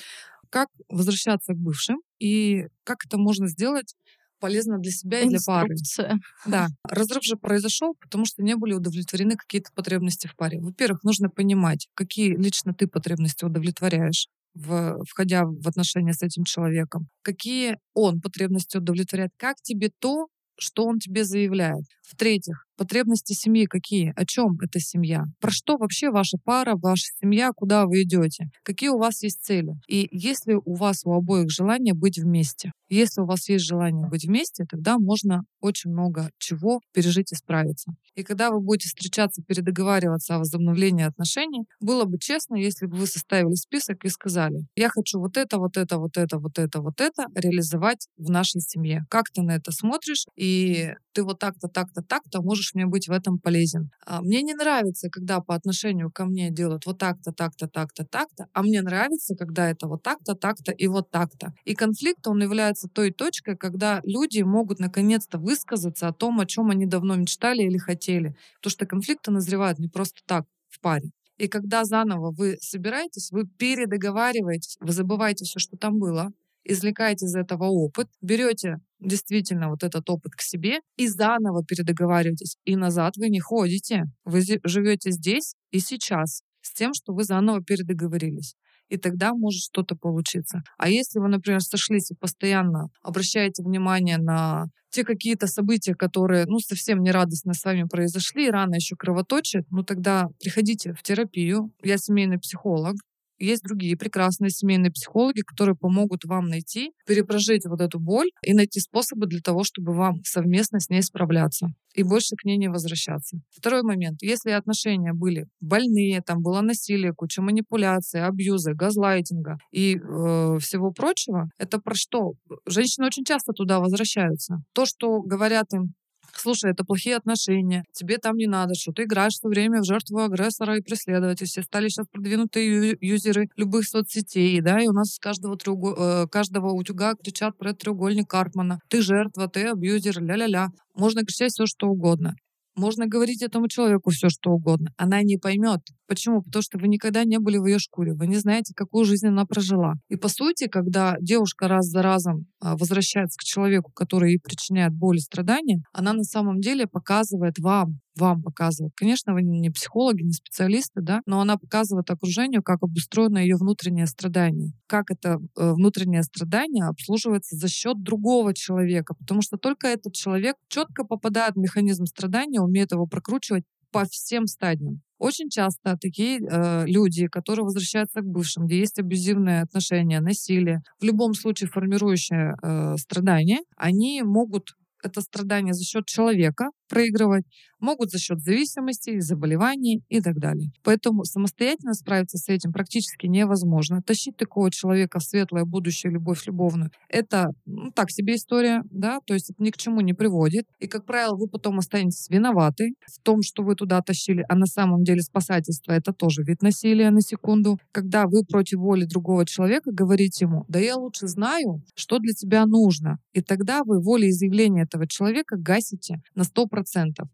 [SPEAKER 1] Как возвращаться к бывшим и как это можно сделать полезно для себя и для пары. Да, разрыв же произошел, потому что не были удовлетворены какие-то потребности в паре. Во-первых, нужно понимать, какие лично ты потребности удовлетворяешь, в, входя в отношения с этим человеком, какие он потребности удовлетворяет, как тебе то, что он тебе заявляет. В-третьих, потребности семьи какие? О чем эта семья? Про что вообще ваша пара, ваша семья, куда вы идете? Какие у вас есть цели? И если у вас у обоих желание быть вместе, если у вас есть желание быть вместе, тогда можно очень много чего пережить и справиться. И когда вы будете встречаться, передоговариваться о возобновлении отношений, было бы честно, если бы вы составили список и сказали, я хочу вот это, вот это, вот это, вот это, вот это реализовать в нашей семье. Как ты на это смотришь? И ты вот так-то, так-то, так-то можешь мне быть в этом полезен. А мне не нравится, когда по отношению ко мне делают вот так-то, так-то, так-то, так-то, а мне нравится, когда это вот так-то, так-то и вот так-то. И конфликт, он является той точкой, когда люди могут наконец-то высказаться о том, о чем они давно мечтали или хотели. Потому что конфликты назревают не просто так в паре. И когда заново вы собираетесь, вы передоговариваетесь, вы забываете все, что там было, извлекаете из этого опыт, берете действительно вот этот опыт к себе и заново передоговариваетесь. И назад вы не ходите. Вы живете здесь и сейчас с тем, что вы заново передоговорились. И тогда может что-то получиться. А если вы, например, сошлись и постоянно обращаете внимание на те какие-то события, которые, ну, совсем нерадостно с вами произошли, и рано еще кровоточат, ну, тогда приходите в терапию. Я семейный психолог, есть другие прекрасные семейные психологи, которые помогут вам найти, перепрожить вот эту боль и найти способы для того, чтобы вам совместно с ней справляться и больше к ней не возвращаться. Второй момент. Если отношения были больные, там было насилие, куча манипуляций, абьюза, газлайтинга и э, всего прочего, это про что? Женщины очень часто туда возвращаются. То, что говорят им, слушай, это плохие отношения, тебе там не надо, что ты играешь все время в жертву агрессора и преследователя. Все стали сейчас продвинутые юзеры любых соцсетей, да, и у нас с каждого, треугол... Э, каждого утюга кричат про треугольник Карпмана. Ты жертва, ты абьюзер, ля-ля-ля. Можно кричать все, что угодно. Можно говорить этому человеку все, что угодно. Она не поймет. Почему? Потому что вы никогда не были в ее шкуре. Вы не знаете, какую жизнь она прожила. И по сути, когда девушка раз за разом а, возвращается к человеку, который ей причиняет боль и страдания, она на самом деле показывает вам, вам показывает. Конечно, вы не психологи, не специалисты, да, но она показывает окружению, как обустроено ее внутреннее страдание, как это э, внутреннее страдание обслуживается за счет другого человека, потому что только этот человек четко попадает в механизм страдания, умеет его прокручивать по всем стадиям. Очень часто такие э, люди, которые возвращаются к бывшим, где есть абьюзивные отношения, насилие, в любом случае формирующее э, страдания, они могут это страдание за счет человека проигрывать, могут за счет зависимости, заболеваний и так далее. Поэтому самостоятельно справиться с этим практически невозможно. Тащить такого человека в светлое будущее, любовь любовную, это ну, так себе история, да, то есть это ни к чему не приводит. И, как правило, вы потом останетесь виноваты в том, что вы туда тащили, а на самом деле спасательство — это тоже вид насилия на секунду. Когда вы против воли другого человека говорите ему, да я лучше знаю, что для тебя нужно. И тогда вы волеизъявление этого человека гасите на 100%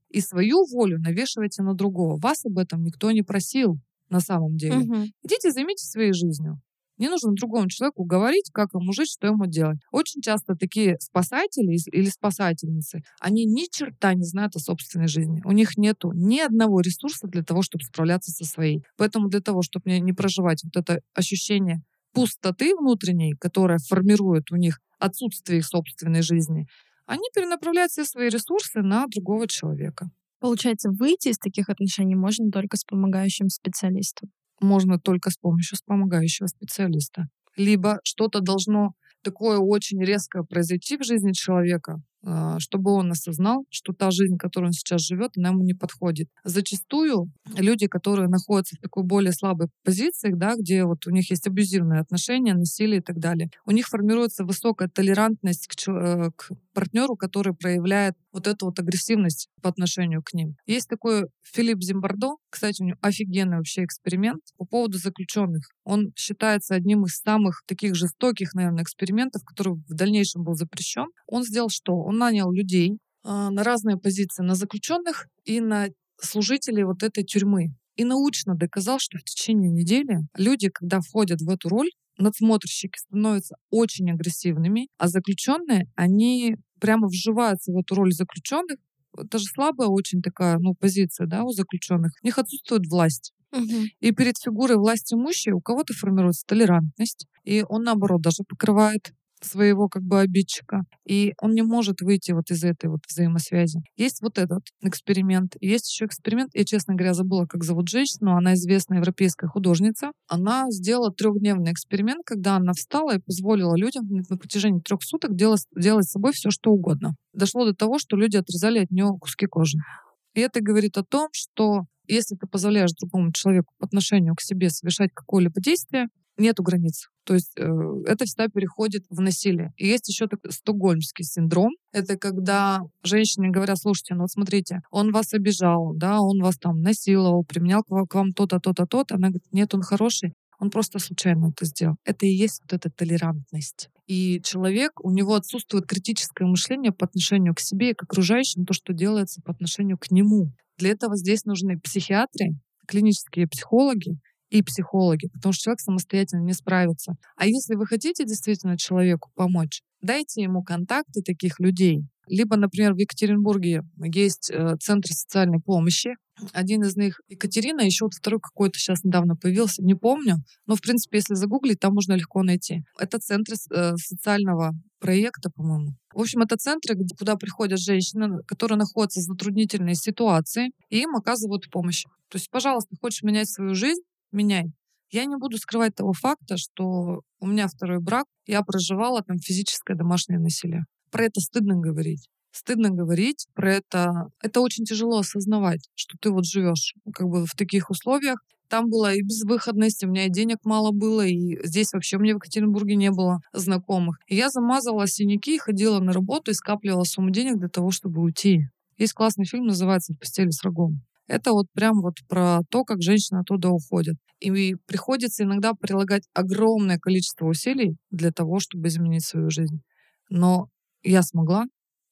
[SPEAKER 1] и свою волю навешиваете на другого. Вас об этом никто не просил на самом деле.
[SPEAKER 2] Угу.
[SPEAKER 1] Идите, займитесь своей жизнью. Не нужно другому человеку говорить, как ему жить, что ему делать. Очень часто такие спасатели или спасательницы, они ни черта не знают о собственной жизни. У них нету ни одного ресурса для того, чтобы справляться со своей. Поэтому для того, чтобы не проживать вот это ощущение пустоты внутренней, которая формирует у них отсутствие их собственной жизни, они перенаправляют все свои ресурсы на другого человека.
[SPEAKER 2] Получается, выйти из таких отношений можно только с помогающим специалистом.
[SPEAKER 1] Можно только с помощью вспомогающего специалиста. Либо что-то должно такое очень резкое произойти в жизни человека, а, чтобы он осознал, что та жизнь, которую он сейчас живет, она ему не подходит. Зачастую люди, которые находятся в такой более слабой позиции, да, где вот у них есть абьюзивные отношения, насилие и так далее, у них формируется высокая толерантность к, э, к партнеру, который проявляет вот эту вот агрессивность по отношению к ним. Есть такой Филипп Зимбардо, кстати, у него офигенный вообще эксперимент по поводу заключенных. Он считается одним из самых таких жестоких, наверное, экспериментов, который в дальнейшем был запрещен. Он сделал что? Он нанял людей э, на разные позиции, на заключенных и на служителей вот этой тюрьмы. И научно доказал, что в течение недели люди, когда входят в эту роль, надсмотрщики становятся очень агрессивными, а заключенные, они прямо вживаются в эту роль заключенных. Это же слабая очень такая ну, позиция да, у заключенных. У них отсутствует власть.
[SPEAKER 2] Угу.
[SPEAKER 1] И перед фигурой власти имущей у кого-то формируется толерантность, и он, наоборот, даже покрывает своего как бы обидчика, и он не может выйти вот из этой вот взаимосвязи. Есть вот этот эксперимент, есть еще эксперимент, я, честно говоря, забыла, как зовут женщину, она известная европейская художница. Она сделала трехдневный эксперимент, когда она встала и позволила людям на протяжении трех суток делать, делать с собой все, что угодно. Дошло до того, что люди отрезали от нее куски кожи. И это говорит о том, что если ты позволяешь другому человеку по отношению к себе совершать какое-либо действие, нету границ. То есть э, это всегда переходит в насилие. И есть еще такой стокгольмский синдром. Это когда женщине говорят, слушайте, ну вот смотрите, он вас обижал, да, он вас там насиловал, применял к вам, к вам то-то, то-то, то-то. Она говорит, нет, он хороший. Он просто случайно это сделал. Это и есть вот эта толерантность. И человек, у него отсутствует критическое мышление по отношению к себе и к окружающим, то, что делается по отношению к нему. Для этого здесь нужны психиатры, клинические психологи, и психологи, потому что человек самостоятельно не справится. А если вы хотите действительно человеку помочь, дайте ему контакты таких людей. Либо, например, в Екатеринбурге есть э, центр социальной помощи. Один из них Екатерина, еще вот второй какой-то сейчас недавно появился, не помню. Но, в принципе, если загуглить, там можно легко найти. Это центр э, социального проекта, по-моему. В общем, это центры, куда приходят женщины, которые находятся в затруднительной ситуации, и им оказывают помощь. То есть, пожалуйста, хочешь менять свою жизнь, меняй. Я не буду скрывать того факта, что у меня второй брак, я проживала там физическое домашнее насилие. Про это стыдно говорить. Стыдно говорить про это. Это очень тяжело осознавать, что ты вот живешь как бы в таких условиях. Там была и безвыходность, у меня и денег мало было, и здесь вообще меня в Екатеринбурге не было знакомых. И я замазывала синяки, ходила на работу и скапливала сумму денег для того, чтобы уйти. Есть классный фильм, называется «В постели с врагом». Это вот прям вот про то, как женщина оттуда уходит. И приходится иногда прилагать огромное количество усилий для того, чтобы изменить свою жизнь. Но я смогла,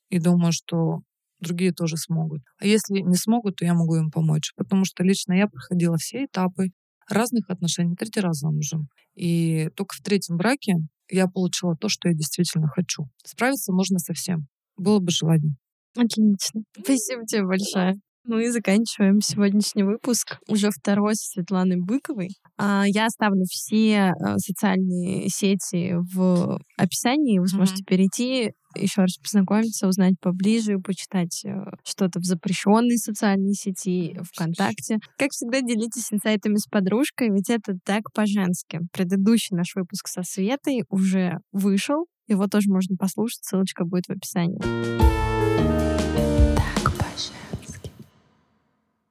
[SPEAKER 1] и думаю, что другие тоже смогут. А если не смогут, то я могу им помочь. Потому что лично я проходила все этапы разных отношений, третий раз замужем. И только в третьем браке я получила то, что я действительно хочу. Справиться можно со всем. Было бы желание.
[SPEAKER 2] Отлично. Спасибо тебе большое. Ну и заканчиваем сегодняшний выпуск. Уже второй со Светланой Быковой. А, я оставлю все э, социальные сети в описании. Вы сможете mm-hmm. перейти, еще раз познакомиться, узнать поближе, почитать э, что-то в запрещенной социальной сети, ВКонтакте. Как всегда, делитесь инсайтами с подружкой, ведь это так по-женски. Предыдущий наш выпуск со Светой уже вышел. Его тоже можно послушать, ссылочка будет в описании.